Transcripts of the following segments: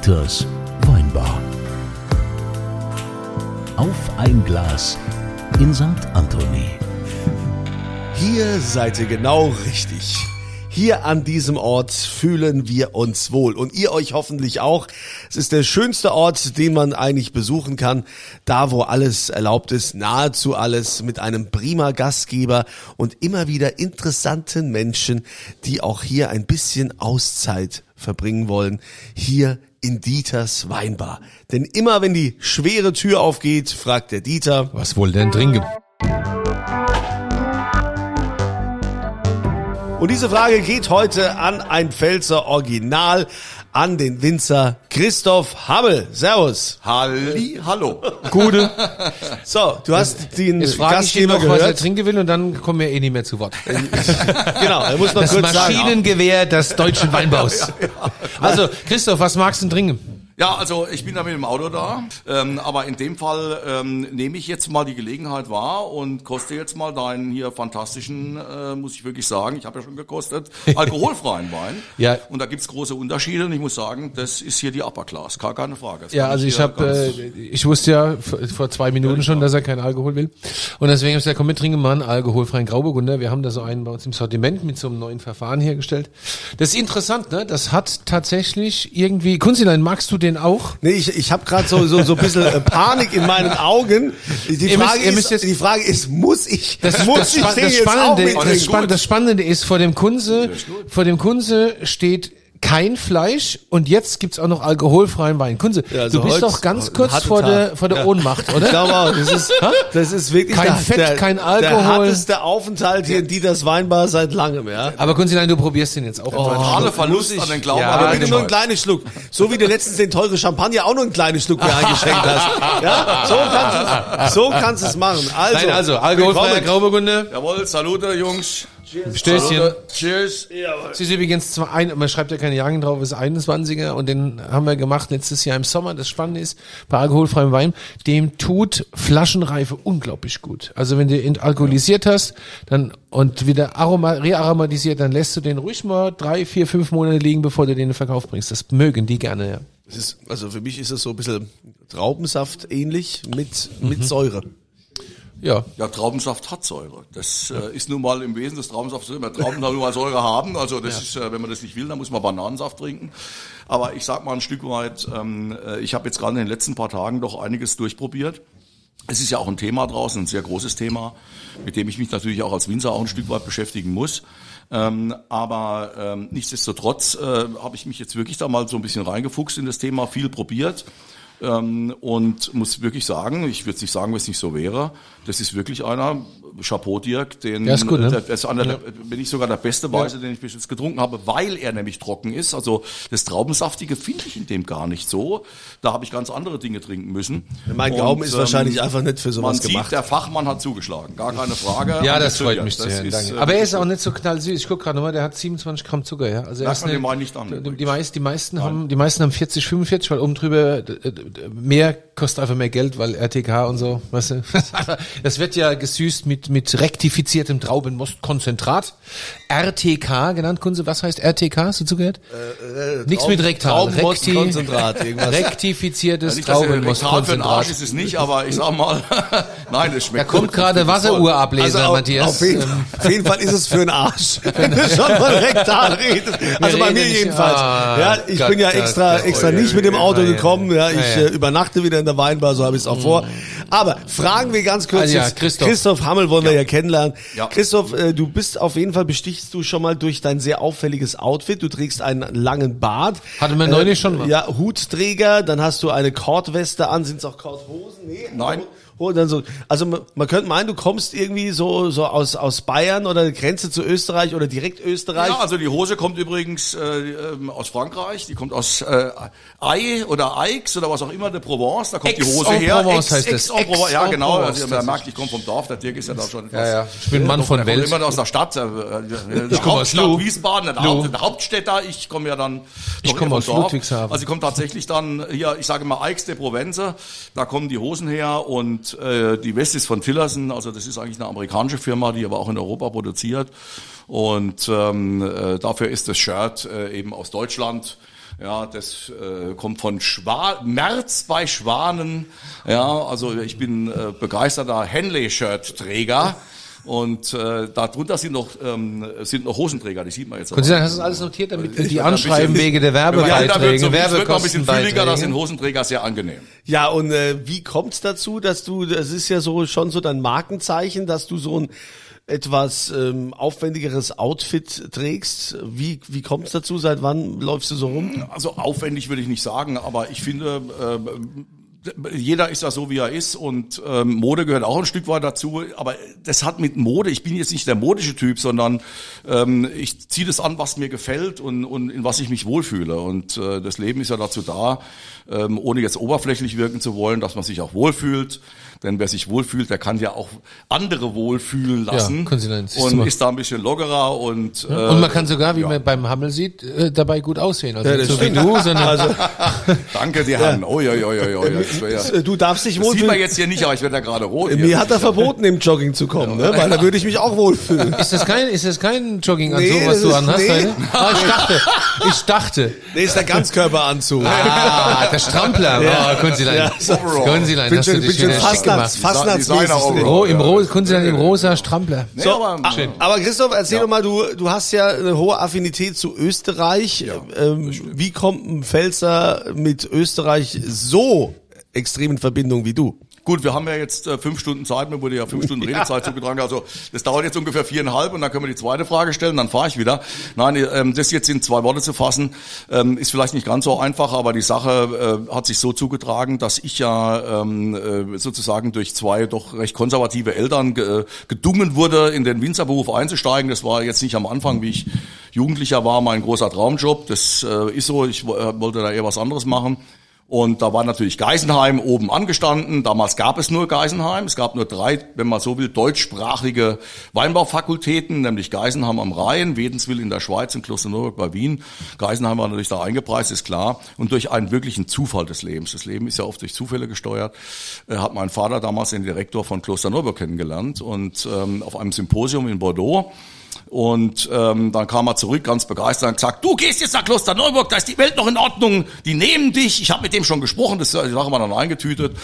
Dieters Weinbar. Auf ein Glas in St. Anthony. Hier seid ihr genau richtig. Hier an diesem Ort fühlen wir uns wohl und ihr euch hoffentlich auch. Es ist der schönste Ort, den man eigentlich besuchen kann. Da, wo alles erlaubt ist, nahezu alles mit einem prima Gastgeber und immer wieder interessanten Menschen, die auch hier ein bisschen Auszeit verbringen wollen. Hier in Dieters Weinbar. Denn immer wenn die schwere Tür aufgeht, fragt der Dieter, Was wohl denn trinken? Und diese Frage geht heute an ein Pfälzer Original, an den Winzer Christoph Hammel. Servus. Halli, hallo. Gute. So, du hast den Jetzt frage ich ihn Gastgeber noch, was er gehört. trinken will und dann kommen wir eh nicht mehr zu Wort. Genau, er muss noch Das kurz sagen. Maschinengewehr des deutschen Weinbaus. Also, Christoph, was magst du denn trinken? Ja, also ich bin da mit dem Auto da, ähm, aber in dem Fall ähm, nehme ich jetzt mal die Gelegenheit wahr und koste jetzt mal deinen hier fantastischen, äh, muss ich wirklich sagen, ich habe ja schon gekostet, alkoholfreien Wein. Ja. Und da gibt's große Unterschiede und ich muss sagen, das ist hier die Upper Class, gar keine Frage. Das Ja, also ich hier habe, äh, ich wusste ja vor, vor zwei Minuten schon, dass er keinen Alkohol will. Und deswegen habe ich gesagt, komm, wir trinken mal einen alkoholfreien Grauburgunder. Wir haben da so einen bei uns im Sortiment mit so einem neuen Verfahren hergestellt. Das ist interessant, ne? Das hat tatsächlich irgendwie, Kunzilein, magst du den auch? Nee, ich, ich habe gerade so, so, so ein bisschen äh, Panik in meinen Augen. Die Ihr Frage, müsst ist, jetzt- die Frage ist, muss ich, Das, muss das, ich den das, jetzt auch Spannende, das, ist Spann- gut. das Spannende ist, vor dem Kunze, vor dem Kunze steht kein Fleisch und jetzt gibt's auch noch alkoholfreien Wein. Kunze, Ja, also du bist doch ganz kurz vor der, vor der Ja. Ohnmacht, Ich oder? glaube auch, das ist, das ist wirklich Kein der, Fett, der, kein der Alkohol. harteste Aufenthalt hier in Dieters Weinbar seit langem, ja. Aber Kunzilein, du probierst den jetzt auch. Totale Verlust muss ich- an den Glauben. Ja, Aber bitte nur einen kleinen Schluck. So wie du letztens den teuren Champagner auch nur einen kleinen Schluck mir eingeschenkt hast. Ja, so kannst du es, so kannst es machen. Also, Nein, also, alkoholfreier willkommen. Grauburgunder. Jawohl, salute Jungs. Stößchen. Salute. Cheers. Es ist übrigens zwar ein, man schreibt ja keine Jahren drauf, es ist 21er und den haben wir gemacht letztes Jahr im Sommer. Das Spannende ist, bei alkoholfreiem Wein, dem tut Flaschenreife unglaublich gut. Also wenn du ihn alkoholisiert hast, dann und wieder aroma, rearomatisiert, dann lässt du den ruhig mal drei, vier, fünf Monate liegen, bevor du den in den Verkauf bringst. Das mögen die gerne, ja. Es ist, also für mich ist es so ein bisschen Traubensaft ähnlich mit, mit Säure. Ja. Ja, Traubensaft hat Säure. Das äh, ist nun mal im Wesen des Traubensafts so. Trauben nun mal Säure haben. Also das ist, äh, wenn man das nicht will, dann muss man Bananensaft trinken. Aber ich sag mal ein Stück weit, ähm, äh, ich habe jetzt gerade in den letzten paar Tagen doch einiges durchprobiert. Es ist ja auch ein Thema draußen, ein sehr großes Thema, mit dem ich mich natürlich auch als Winzer auch ein Stück weit beschäftigen muss. Ähm, aber ähm, nichtsdestotrotz äh, habe ich mich jetzt wirklich da mal so ein bisschen reingefuchst in das Thema, viel probiert. Ähm, und muss wirklich sagen, ich würde nicht sagen, wenn es nicht so wäre, das ist wirklich einer, Chapeau Dirk, den, Ja, ist gut, ne? der, das ist einer der, bin ich sogar der beste Weise, den ich bis jetzt getrunken habe, weil er nämlich trocken ist. Also das Traubensaftige finde ich in dem gar nicht so. Da habe ich ganz andere Dinge trinken müssen. Mein Gaumen ist ähm, wahrscheinlich einfach nicht für sowas man sieht, gemacht. der Fachmann hat zugeschlagen, gar keine Frage. Ja, das freut mich Danke. äh, Aber er ist auch nicht so knallsüß. Ich gucke gerade nochmal, der hat 27 Gramm Zucker, ja. Also er ist eine- Wein nicht an, Die, die, meist, die meisten haben, die meisten haben 40, 45, weil oben drüber äh, mehr kostet einfach mehr Geld, weil RTK und so, weißt du. Das wird ja gesüßt mit mit rektifiziertem Traubenmostkonzentrat. RTK genannt, Kunze. Was heißt RTK? Hast du zugehört? Nichts mit Rektal. Traubenmostkonzentrat, irgendwas. rektifiziertes er rektal für den Arsch Traubenmostkonzentrat. ist es nicht, aber ich sag mal, nein, es Da schmeckt kommt gut. gerade Wasseruhrableser, Also auf, Matthias. auf, jeden, Ähm, auf jeden Fall ist es für einen Arsch, wenn du schon von rektal redest. Also bei mir jedenfalls. Ah, ja, ich Gott, bin ja extra, Gott. extra Oh, nicht ja, mit dem ja, Auto ja, ja. gekommen. Ja, ich Ja, ja. äh, übernachte wieder in der Weinbar, so habe ich es auch vor. Aber fragen wir ganz kurz Also ja, Christoph. Christoph Hammel wollen wir ja kennenlernen. Ja. Christoph, äh, du bist auf jeden Fall, bestichst du schon mal durch dein sehr auffälliges Outfit. Du trägst einen langen Bart. Hatten wir neulich schon mal. Ja, Hutträger, dann hast du eine Kordweste an. Sind es auch Kordhosen? Nee. Nein. Oh, dann so, also man, man könnte meinen, du kommst irgendwie so, so aus, aus Bayern oder der Grenze zu Österreich oder direkt Österreich. Ja, also die Hose kommt übrigens äh, ähm, aus Frankreich, die kommt aus äh, Ai oder Aix oder was auch immer, de Provence, da kommt die Hose her. Aix-en-Provence heißt das. Aix-en-Provence, ja genau, also man merkt, ich komme vom Dorf, der Dirk ist ja da schon Ja, ja. Ich bin Mann von der kommt Welt. immer aus der Stadt, äh, äh, Ich komme aus Hauptstadt Lu. Wiesbaden, der. Haupt, der Hauptstädter, ich komme ja dann Ich komme aus vom Dorf. Ludwigshafen. Also sie kommt tatsächlich dann hier, ich sage mal Aix de Provence, da kommen die Hosen her und äh, die Weste ist von Tillerson, also das ist eigentlich eine amerikanische Firma, die aber auch in Europa produziert und ähm, äh, dafür ist das Shirt äh, eben aus Deutschland Ja, das äh, kommt von Schwa März bei Schwanen. Ja, also ich bin äh, begeisterter Henley-Shirt-Träger. Und äh, darunter sind noch, ähm, sind noch Hosenträger, die sieht man jetzt. Können Sie sagen, hast du das alles notiert, damit wir die anschreiben wegen der Werbebeiträge, ja, da fülliger, das sind? Hosenträger sehr angenehm. Ja, und äh, wie kommt's dazu, dass du, das ist ja so schon so dein Markenzeichen, dass du so ein etwas ähm, aufwendigeres Outfit trägst. Wie, wie kommt's dazu? Seit wann läufst du so rum? Also aufwendig würde ich nicht sagen, aber ich finde, äh, jeder ist ja so, wie er ist und ähm, Mode gehört auch ein Stück weit dazu. Aber das hat mit Mode, ich bin jetzt nicht der modische Typ, sondern ähm, ich ziehe das an, was mir gefällt und, und in was ich mich wohlfühle. Und äh, das Leben ist ja dazu da, ähm, ohne jetzt oberflächlich wirken zu wollen, dass man sich auch wohlfühlt. Denn wer sich wohlfühlt, der kann ja auch andere wohlfühlen lassen. können Sie dann- und mal. ist da ein bisschen lockerer und äh, Und man kann sogar, wie ja. man beim Hammel sieht, äh, dabei gut aussehen. Also Ja, nicht das so wie du, sondern Also, Danke, die Herren. Oh, ja, ja, ja, ja. Ja. du darfst dich das sieht man wohlfühlen. jetzt hier nicht, aber ich werde da gerade rot. Mir hier. hat er verboten, im Jogging zu kommen, ne? weil da würde ich mich auch wohlfühlen. ist das kein, ist das kein Jogginganzug, Nee, was das du anhast nee. Ah, ich dachte, ich dachte. Nee, ist der Ganzkörperanzug. Ah, der Strampler. Ja. Oh, Kunzilein. Ja, so- Kunzilein, bin hast du schon, bin dich schon Fastnachts, gemacht. Fastnachtsmäßig. Designer Ro, im Ja, Ro, ja. Kunzilein im rosa Strampler. Nee, So, aber, a- schön. aber Christoph, erzähl doch mal, du, du hast ja eine hohe Affinität zu Österreich. ähm, wie kommt ein Pfälzer mit Österreich so extrem in Verbindung wie du? Gut, wir haben ja jetzt äh, fünf Stunden Zeit, mir wurde ja fünf Stunden Redezeit zugetragen. Also das dauert jetzt ungefähr viereinhalb und dann können wir die zweite Frage stellen, dann fahre ich wieder. Nein, ähm, das jetzt in zwei Worte zu fassen, ähm, ist vielleicht nicht ganz so einfach, aber die Sache äh, hat sich so zugetragen, dass ich ja ähm, äh, sozusagen durch zwei doch recht konservative Eltern ge gedungen wurde, in den Winzerberuf einzusteigen. Das war jetzt nicht am Anfang, wie ich Jugendlicher war, mein großer Traumjob. Das äh, ist so, ich wo- äh, wollte da eher was anderes machen. Und da war natürlich Geisenheim oben angestanden. Damals gab es nur Geisenheim. Es gab nur drei, wenn man so will, deutschsprachige Weinbaufakultäten, nämlich Geisenheim am Rhein, Wädenswil in der Schweiz und Klosterneuburg bei Wien. Geisenheim war natürlich da eingepreist, ist klar. Und durch einen wirklichen Zufall des Lebens, das Leben ist ja oft durch Zufälle gesteuert, äh, hat mein Vater damals den Direktor von Klosterneuburg kennengelernt und ähm, auf einem Symposium in Bordeaux. Und ähm, dann kam er zurück, ganz begeistert, und gesagt, du gehst jetzt nach Klosterneuburg, da ist die Welt noch in Ordnung, die nehmen dich. Ich habe mit dem schon gesprochen, das die Sache war dann eingetütet.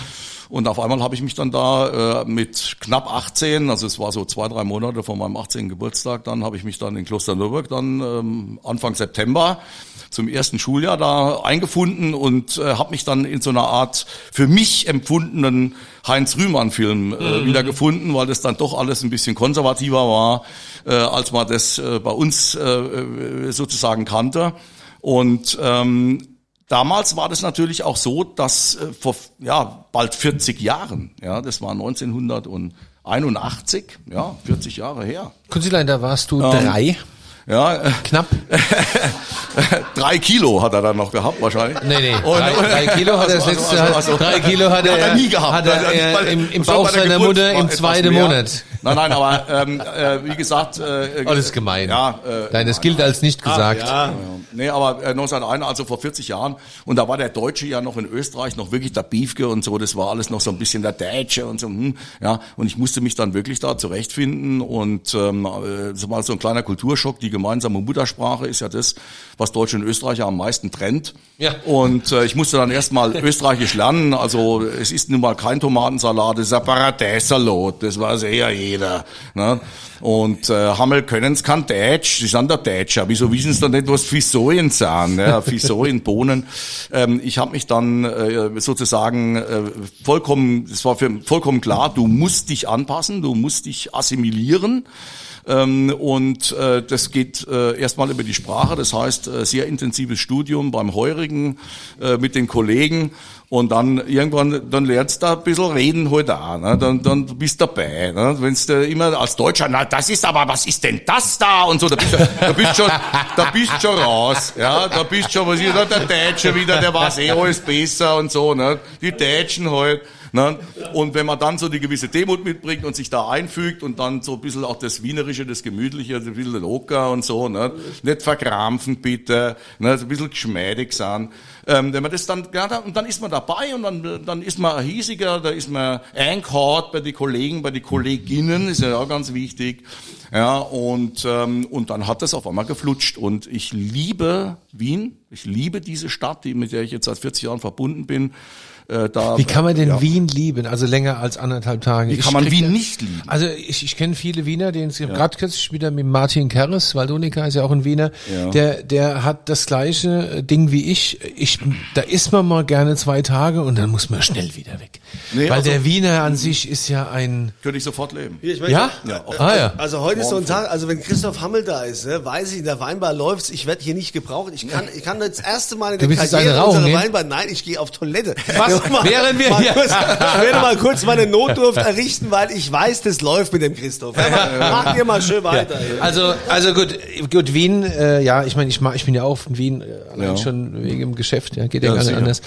Und auf einmal habe ich mich dann da äh, mit knapp 18, also es war so zwei, drei Monate vor meinem 18. Geburtstag, dann habe ich mich dann in Klosterneuburg dann ähm, Anfang September zum ersten Schuljahr da eingefunden und äh, habe mich dann in so einer Art für mich empfundenen Heinz Rühmann-Film äh, wiedergefunden, weil das dann doch alles ein bisschen konservativer war, äh, als man das äh, bei uns äh, äh, sozusagen kannte. Und ähm, Damals war das natürlich auch so, dass äh, vor ja, bald 40 Jahren, ja, das war 1981, ja, 40 Jahre her. Kunzilein, da warst du Ähm, drei, Ja, äh, knapp. drei Kilo hat er dann noch gehabt wahrscheinlich. Nee, nee, Und- drei, drei Kilo hat er das Also, letzte, also, also, drei Kilo hat er, hat er nie gehabt. hat er, Also, äh, im, im Bauch seiner Mutter im zweiten. Monat. Nein, nein, aber ähm, äh, wie gesagt, äh, das ist gemein. Ja, äh, Nein, das gilt als nicht gesagt. Ja. Nee, aber äh, 1901, also vor 40 Jahren. Und da war der Deutsche ja noch in Österreich noch wirklich der Beefke und so. Das war alles noch so ein bisschen der Deutsche und so. Hm, ja, und ich musste mich dann wirklich da zurechtfinden. Und ähm, äh, das war so ein kleiner Kulturschock. Die gemeinsame Muttersprache ist ja das, was Deutsche und Österreicher am meisten trennt. Ja. Und äh, ich musste dann erstmal Österreichisch lernen. Also es ist nun mal kein Tomatensalat, es ist ein Paradeisalat. Das weiß eh ja jeder. Ne? Und äh, Hammel können's kein Deutsch, sie sind der Deutscher. Wieso wissen sie dann nicht, was Fisoien sind? Ne? Fisoien, Bohnen. Ähm, ich habe mich dann äh, sozusagen äh, vollkommen, es war für vollkommen klar, du musst dich anpassen, du musst dich assimilieren. Ähm, und äh, das geht äh, erstmal über die Sprache, das heißt äh, sehr intensives Studium beim Heurigen äh, mit den Kollegen und dann irgendwann, dann lernst du ein bisschen reden halt auch, ne? dann, dann bist du dabei. Ne? Wenn du immer als Deutscher, na das ist aber, was ist denn das da und so, da bist du, da bist schon, da bist schon raus, ja, da bist schon, was ist da, der Deutsche wieder, der weiß eh alles besser und so, ne? die Deutschen halt. Ne? Und wenn man dann so die gewisse Demut mitbringt und sich da einfügt und dann so ein bisschen auch das Wienerische, das Gemütliche, ein bisschen locker und so, ne? nicht verkrampfen bitte, ne? ein bisschen geschmeidig sein. Ähm, wenn man das dann, ja, dann, und dann ist man dabei und dann, dann ist man hiesiger, da ist man einkauft bei den Kollegen, bei den Kolleginnen, ist ja auch ganz wichtig. Ja, und, ähm, und dann hat das auf einmal geflutscht und ich liebe Wien. Ich liebe diese Stadt, die, mit der ich jetzt seit 40 Jahren verbunden bin. Äh, da, Wie kann man denn ja. Wien lieben? Also länger als anderthalb Tage. Wie Ich kann man Wien da- nicht lieben? Also ich, ich kenne viele Wiener, den es gerade kürzlich wieder mit Martin Kerres, Waldonika ist ja auch ein Wiener, Ja. der der hat das gleiche Ding wie ich. Ich da ist man mal gerne zwei Tage und dann muss man schnell wieder weg. Nee, Weil also- der Wiener an sich ist ja ein Könnte ich sofort leben. Hier, ich möchte- ja, Ja, auf- ah ja. Also heute ist so ein Tag, also wenn Christoph Hammel da ist, ne, weiß ich, in der Weinbar läuft's, ich werde hier nicht gebraucht. Ich kann, ich kann das erste Mal in der Karriere rauchen? Weinbar, nein, ich gehe auf Toilette. Was? Ja, mal- Während wir mal hier- kurz, ich werde mal kurz meine Notdurft errichten, weil ich weiß, das läuft mit dem Christoph. Ja, mach- Macht ihr mal schön weiter. hier. Also, also gut, gut, Wien, äh, ja, ich meine, ich, mag, ich bin ja auch in Wien, äh, allein Ja. schon wegen dem Geschäft, ja, geht ja, Ja, gar nicht anders.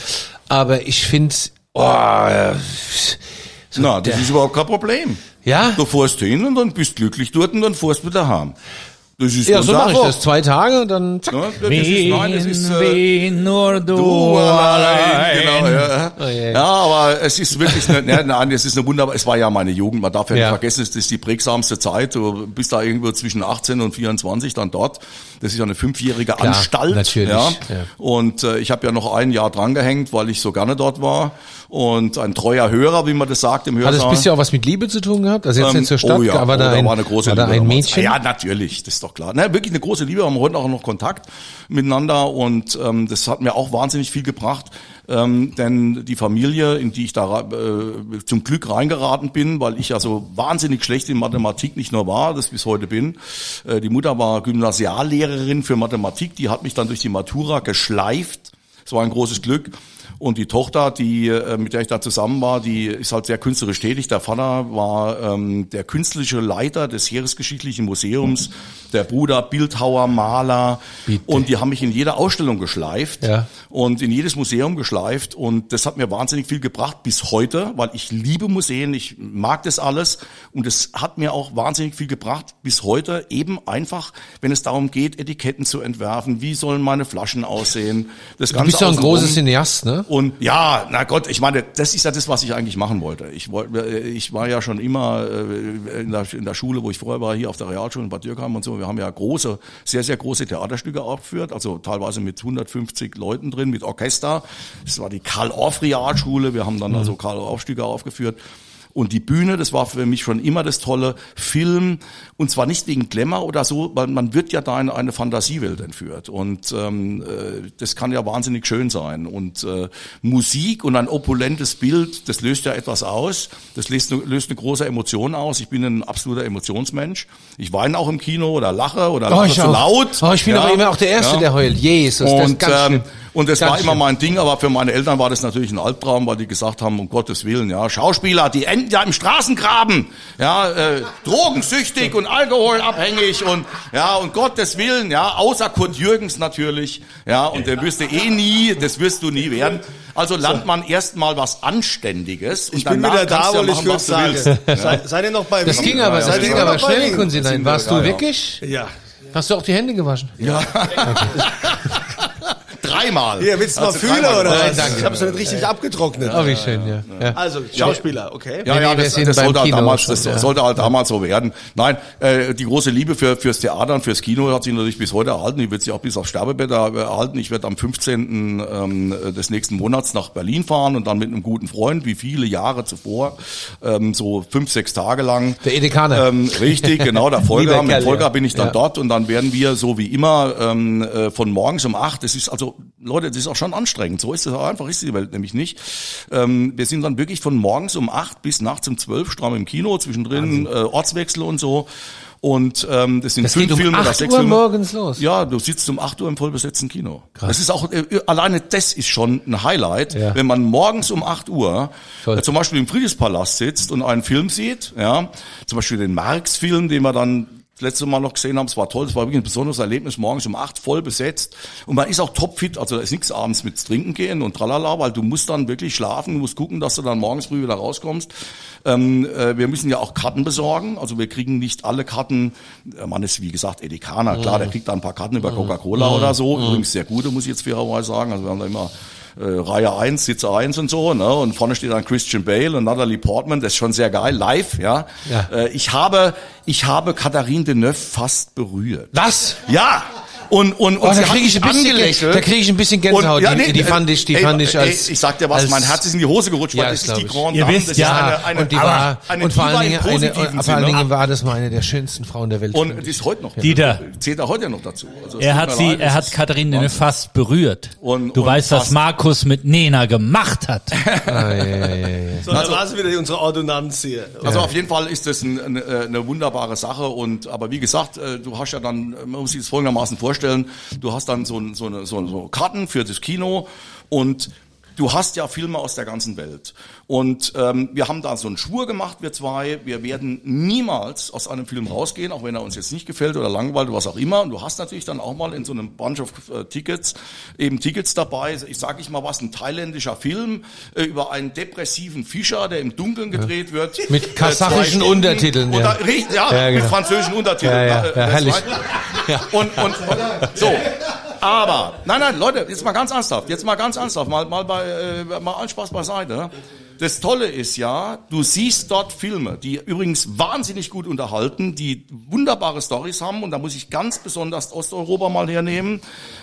Aber ich finde, oh, äh, Na, das ist überhaupt kein Problem. Ja? Du fährst hin und dann bist glücklich dort und dann fährst du wieder heim. Das ist ja, so mache ich das. Zwei Tage und dann zack. Ne? Das ist, nein, das ist, äh, Wien, nur du, Du allein, genau, ja. Oh je. ja, aber es ist wirklich eine, nein, nein, es ist eine wunderbar, es war ja meine Jugend, man darf ja, Ja. nicht vergessen, es ist die prägsamste Zeit, du bist da irgendwo zwischen 18 und 24 dann dort, das ist ja eine fünfjährige Klar, Anstalt, natürlich, ja, ja. und äh, ich habe ja noch ein Jahr drangehängt, weil ich so gerne dort war und ein treuer Hörer, wie man das sagt im Hat Hörsaal. das bisher auch was mit Liebe zu tun gehabt? Also jetzt Ähm, nicht zur Stadt, oh ja, aber da, oh, ein, war eine große war da Liebe ein. Mädchen. Ja, natürlich, das ist doch klar. Ne, wirklich eine große Liebe, wir haben heute auch noch Kontakt miteinander und ähm, das hat mir auch wahnsinnig viel gebracht. Ähm, denn die Familie, in die ich da äh, zum Glück reingeraten bin, weil ich ja so wahnsinnig schlecht in Mathematik nicht nur war, das bis heute bin. Äh, die Mutter war Gymnasiallehrerin für Mathematik, die hat mich dann durch die Matura geschleift. Das war ein großes Glück. Und die Tochter, die äh, mit der ich da zusammen war, die ist halt sehr künstlerisch tätig. Der Vater war ähm, der künstlerische Leiter des Heeresgeschichtlichen Museums, der Bruder Bildhauer, Maler. Bitte. Und die haben mich in jede Ausstellung geschleift Ja. und in jedes Museum geschleift. Und das hat mir wahnsinnig viel gebracht bis heute, weil ich liebe Museen, ich mag das alles. Und es hat mir auch wahnsinnig viel gebracht bis heute, eben einfach, wenn es darum geht, Etiketten zu entwerfen. Wie sollen meine Flaschen aussehen? Das Du bist ja ein großes Cineast, ne? Und ja, na Gott, ich meine, das ist ja das, was ich eigentlich machen wollte. Ich wollte, äh, ich war ja schon immer äh, in der, in der Schule, wo ich vorher war, hier auf der Realschule in Bad Dürkheim und so. Wir haben ja große, sehr, sehr große Theaterstücke aufgeführt, also teilweise mit 150 Leuten drin, mit Orchester. Das war die Karl-Orff-Realschule. Wir haben dann also Karl-Orff-Stücke aufgeführt. Und die Bühne, das war für mich schon immer das tolle Film. Und zwar nicht wegen Glamour oder so, weil man wird ja da in eine Fantasiewelt entführt. Und ähm, äh, das kann ja wahnsinnig schön sein. Und äh, Musik und ein opulentes Bild, das löst ja etwas aus. Das löst, eine- löst eine große Emotion aus. Ich bin ein absoluter Emotionsmensch. Ich weine auch im Kino oder lache oder lache zu laut. Oh, ich bin Ja, doch immer auch der Erste, ja. der heult. Jesus, das ist Und, ganz ähm, schlimm. und das Ganz war immer mein Ding, aber für meine Eltern war das natürlich ein Albtraum, weil die gesagt haben, um Gottes Willen, ja, Schauspieler, die enden ja im Straßengraben, ja, äh, drogensüchtig und alkoholabhängig und ja, und Gottes Willen, ja, außer Kurt Jürgens natürlich, ja, und der wirst du eh nie, das wirst du nie werden. Also lernt man erstmal was Anständiges. Und Ich bin wieder da, du ja ich kurz sagen. Sei, seid ihr noch bei Das Wien? ging aber, das Seid ging aber noch bei schnell? Kunzilein. Warst du wirklich? Ja. Hast du auch die Hände gewaschen? Ja. Dreimal. Hier, willst du mal Also fühlen oder was? danke. Ich hab's noch nicht richtig abgetrocknet. Oh, wie schön, ja. ja. Also, Schauspieler, okay. Ja, ja, das, das sollte, halt damals, schon, das ja. sollte halt damals so werden. Nein, äh, die große Liebe für, fürs Theater und fürs Kino hat sich natürlich bis heute erhalten. Die wird sich auch bis aufs Sterbebett erhalten. Ich werde am 15. Ähm, des nächsten Monats nach Berlin fahren und dann mit einem guten Freund, wie viele Jahre zuvor, ähm, so fünf, sechs Tage lang. Der Edekaner. Ähm, richtig, genau, der Volker. Mit Volker ja. bin ich dann Ja. dort und dann werden wir so wie immer ähm, äh, von morgens um acht. Das ist also, Leute, das ist auch schon anstrengend. So ist es auch einfach, ist die Welt nämlich nicht. Ähm, wir sind dann wirklich von morgens um acht bis nachts um zwölf stramm im Kino, zwischendrin äh, Ortswechsel und so. Und ähm, das sind Das fünf geht um Filme oder 8 sechs Uhr Filme. morgens los. Ja, du sitzt um 8 Uhr im vollbesetzten Kino. Das ist auch, äh, alleine das ist schon ein Highlight, Ja. wenn man morgens um 8 Uhr äh, zum Beispiel im Friedrichspalast sitzt und einen Film sieht, ja, zum Beispiel den Marx-Film, den wir dann das letzte Mal noch gesehen haben, es war toll, es war wirklich ein besonderes Erlebnis, morgens um acht voll besetzt. Und man ist auch topfit, also da ist nichts abends mit Trinken gehen und tralala, weil du musst dann wirklich schlafen, du musst gucken, dass du dann morgens früh wieder rauskommst. Ähm, äh, wir müssen ja auch Karten besorgen, also wir kriegen nicht alle Karten, man ist wie gesagt Edekaner, klar, der kriegt da ein paar Karten über Coca-Cola oder so, übrigens sehr gute, muss ich jetzt fairerweise sagen, also wir haben da immer äh, Reihe 1, Sitze 1 und so, ne? Und vorne steht dann Christian Bale und Natalie Portman, das ist schon sehr geil, live, ja. Ja. Äh, ich habe, ich habe Katharine Deneuve fast berührt. Was? Ja, Und, und, und Oh, da kriege ich ein bisschen, angelächelt. da kriege ich ein bisschen Gänsehaut. Und, ja, die, nee, die fand ich, die ey, fand ich ey, als. ich sag dir was, als, mein Herz ist in die Hose gerutscht, Ja, weil das das ist die Ihr Dame, wisst das ja, ist eine, eine und die war, eine und vor allen Dingen, eine, vor allen. Dingen war das mal eine der schönsten Frauen der Welt. Und die ist heute noch. Dieter. Zählt er heute noch dazu. Also, Er hat sie, er hat Wahnsinn. fast berührt. Und- du und weißt, was. Markus mit Nena gemacht hat. Ja, ja, ja, ja. So, dann war es wieder unsere Ordonnanz hier. Also auf jeden Fall ist das ein, eine, eine wunderbare Sache und aber wie gesagt, äh, du hast ja dann, man muss sich das folgendermaßen vorstellen, du hast dann so, so, eine, so, so Karten für das Kino und du hast ja Filme aus der ganzen Welt. Und ähm, wir haben da so einen Schwur gemacht, wir zwei. Wir werden niemals aus einem Film rausgehen, auch wenn er uns jetzt nicht gefällt oder langweilt oder was auch immer. Und du hast natürlich dann auch mal in so einem Bunch of äh, Tickets eben Tickets dabei. Ich sage ich mal was, ein thailändischer Film äh, über einen depressiven Fischer, der im Dunkeln gedreht wird. Mit Äh, kasachischen Stunden. Untertiteln, ja. richtig, ja, Ja, genau. mit französischen Untertiteln. Ja, ja, Äh, ja, das herrlich. Und, und, und so. Aber, nein, nein, Leute, jetzt mal ganz ernsthaft, jetzt mal ganz ernsthaft, mal, mal bei, äh, mal allen Spaß beiseite. Das Tolle ist ja, du siehst dort Filme, die übrigens wahnsinnig gut unterhalten, die wunderbare Stories haben und da muss ich ganz besonders Osteuropa mal hernehmen,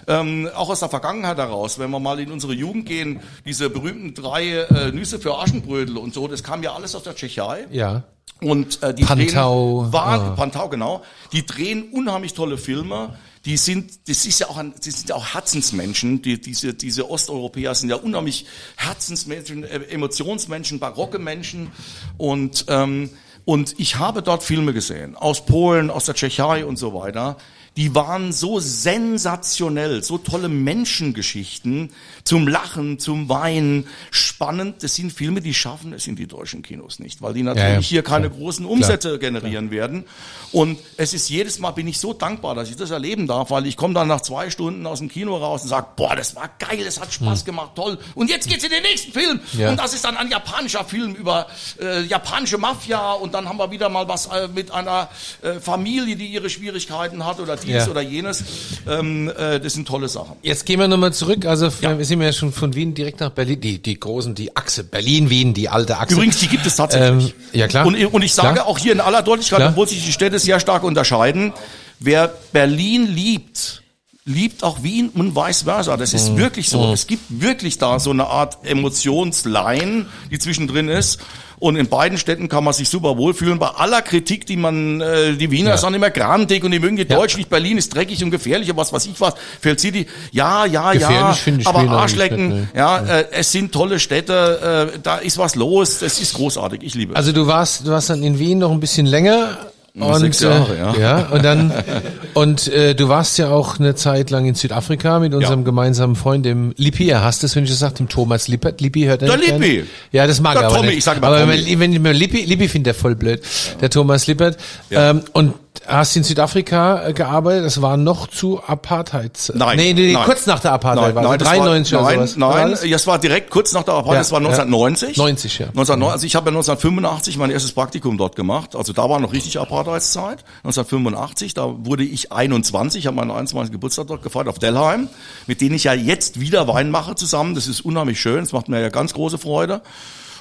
ähm, auch aus der Vergangenheit heraus, wenn wir mal in unsere Jugend gehen, diese berühmten drei äh, Nüsse für Aschenbrödel und so, das kam ja alles aus der Tschechei. ja. Und äh, die Pantau, drehen, war, ah. Pantau, genau. Die drehen unheimlich tolle Filme. Die sind, das ist ja auch ein, das sind ja auch Herzensmenschen. Die, diese, diese Osteuropäer sind ja unheimlich Herzensmenschen, äh, Emotionsmenschen, barocke Menschen. Und, ähm, und ich habe dort Filme gesehen. Aus Polen, aus der Tschechei und so weiter. Die waren so sensationell, so tolle Menschengeschichten zum Lachen, zum Weinen, spannend. Das sind Filme, die schaffen es in die deutschen Kinos nicht, weil die natürlich Ja, ja, hier keine klar. großen Umsätze generieren werden. Und es ist jedes Mal bin ich so dankbar, dass ich das erleben darf, weil ich komme dann nach zwei Stunden aus dem Kino raus und sage, boah, das war geil, das hat Spaß gemacht, toll. Und jetzt geht's in den nächsten Film. Hm. Ja. Und das ist dann ein japanischer Film über äh, japanische Mafia und dann haben wir wieder mal was äh, mit einer äh, Familie, die ihre Schwierigkeiten hat oder dies Ja. oder jenes. Ähm, äh, das sind tolle Sachen. Jetzt gehen wir nochmal zurück. Also wir sind ja schon von Wien direkt nach Berlin. Die, die großen, die Achse. Berlin-Wien, die alte Achse. Übrigens, die gibt es tatsächlich. Ähm, ja, klar. Und, und ich sage Klar. auch hier in aller Deutlichkeit, Klar. obwohl sich die Städte sehr stark unterscheiden, wer Berlin liebt, liebt auch Wien und vice versa. Das ist wirklich so. Es gibt wirklich da so eine Art Emotionsline, die zwischendrin ist. Und in beiden Städten kann man sich super wohlfühlen. Bei aller Kritik, die man, äh, die Wiener Ja. sind immer grantig und die mögen die Deutsch nicht. Berlin ist dreckig und gefährlich und was weiß ich was. Feld City, ja, ja, ja. Gefährlich finde ich aber Arschlecken, nicht, ne? ja, äh, es sind tolle Städte, äh, da ist was los. Es ist großartig. Ich liebe es. Also du warst, du warst dann in Wien noch ein bisschen länger. Und, sechs Jahre, äh, ja. ja. Und dann und äh, du warst ja auch eine Zeit lang in Südafrika mit unserem Ja. gemeinsamen Freund, dem Lippi. Er hasst es, wenn ich das sage, dem Thomas Lippert. Lippi hört er Der nicht Lippi. gern. Ja, das mag Der er aber Tommy, nicht. ich sag immer aber Tommy. wenn, wenn ich mir Lippi, Lippi findet der voll blöd. Der Thomas Lippert. Ja. Ähm, und hast in Südafrika äh, gearbeitet. Das war noch zu Apartheid. Nein, Nee, nee, nee nein. kurz nach der Apartheid. war das das 93 war, oder nein, sowas. War nein, das? war direkt kurz nach der Apartheid, Ja, das war ja. 1990. 90, ja. 1990, also ich habe ja 1985 mein erstes Praktikum dort gemacht, also da war noch richtig Apartheidszeit. 1985, da wurde ich 21, habe meinen 21. Geburtstag dort gefeiert auf Delheim, mit denen ich ja jetzt wieder Wein mache zusammen. Das ist unheimlich schön, das macht mir ja ganz große Freude.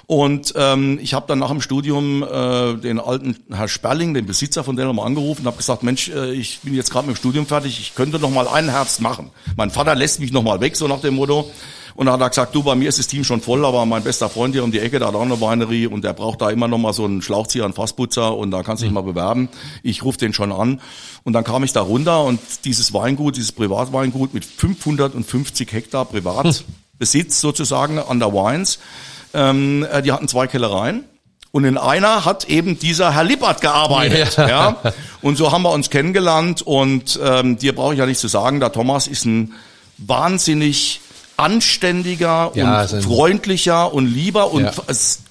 Und ähm, ich habe dann nach dem Studium äh, den alten Herr Sperling, den Besitzer von Delheim, angerufen und habe gesagt, Mensch, äh, ich bin jetzt gerade mit dem Studium fertig, ich könnte noch mal einen Herbst machen. Mein Vater lässt mich noch mal weg, so nach dem Motto. Und dann hat er gesagt, du, bei mir ist das Team schon voll, aber mein bester Freund hier um die Ecke, der hat auch eine Weinerie und der braucht da immer noch mal so einen Schlauchzieher, einen Fassputzer und da kannst du dich mal bewerben. Ich rufe den schon an. Und dann kam ich da runter und dieses Weingut, dieses Privatweingut mit 550 Hektar Privatbesitz sozusagen an der Wines, ähm, äh, die hatten zwei Kellereien. Und in einer hat eben dieser Herr Lippert gearbeitet. Ja. Ja. Und so haben wir uns kennengelernt. Und ähm, dir brauche ich ja nicht zu sagen, der Thomas ist ein wahnsinnig anständiger Ja, und freundlicher und lieber und Ja.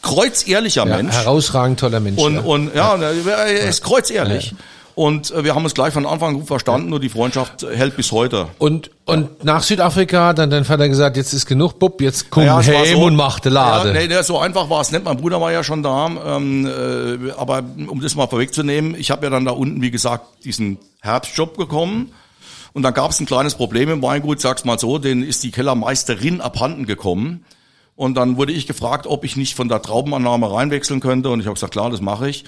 kreuzehrlicher Mensch. herausragend toller Mensch. Und, ja. und ja, er ist kreuzehrlich. Und äh, wir haben uns gleich von Anfang an gut verstanden und die Freundschaft hält bis heute. Und, und nach Südafrika hat dann dein Vater gesagt, jetzt ist genug, Bub, jetzt komm Ja, war heim und mach die Lade. Ja, nee, so einfach war es nicht. Mein Bruder war ja schon da. Ähm, äh, aber um das mal vorwegzunehmen, ich habe ja dann da unten, wie gesagt, diesen Herbstjob bekommen. Und dann gab es ein kleines Problem im Weingut, sag's mal so, den ist die Kellermeisterin abhanden gekommen. Und dann wurde ich gefragt, ob ich nicht von der Traubenannahme reinwechseln könnte. Und ich habe gesagt, klar, das mache ich.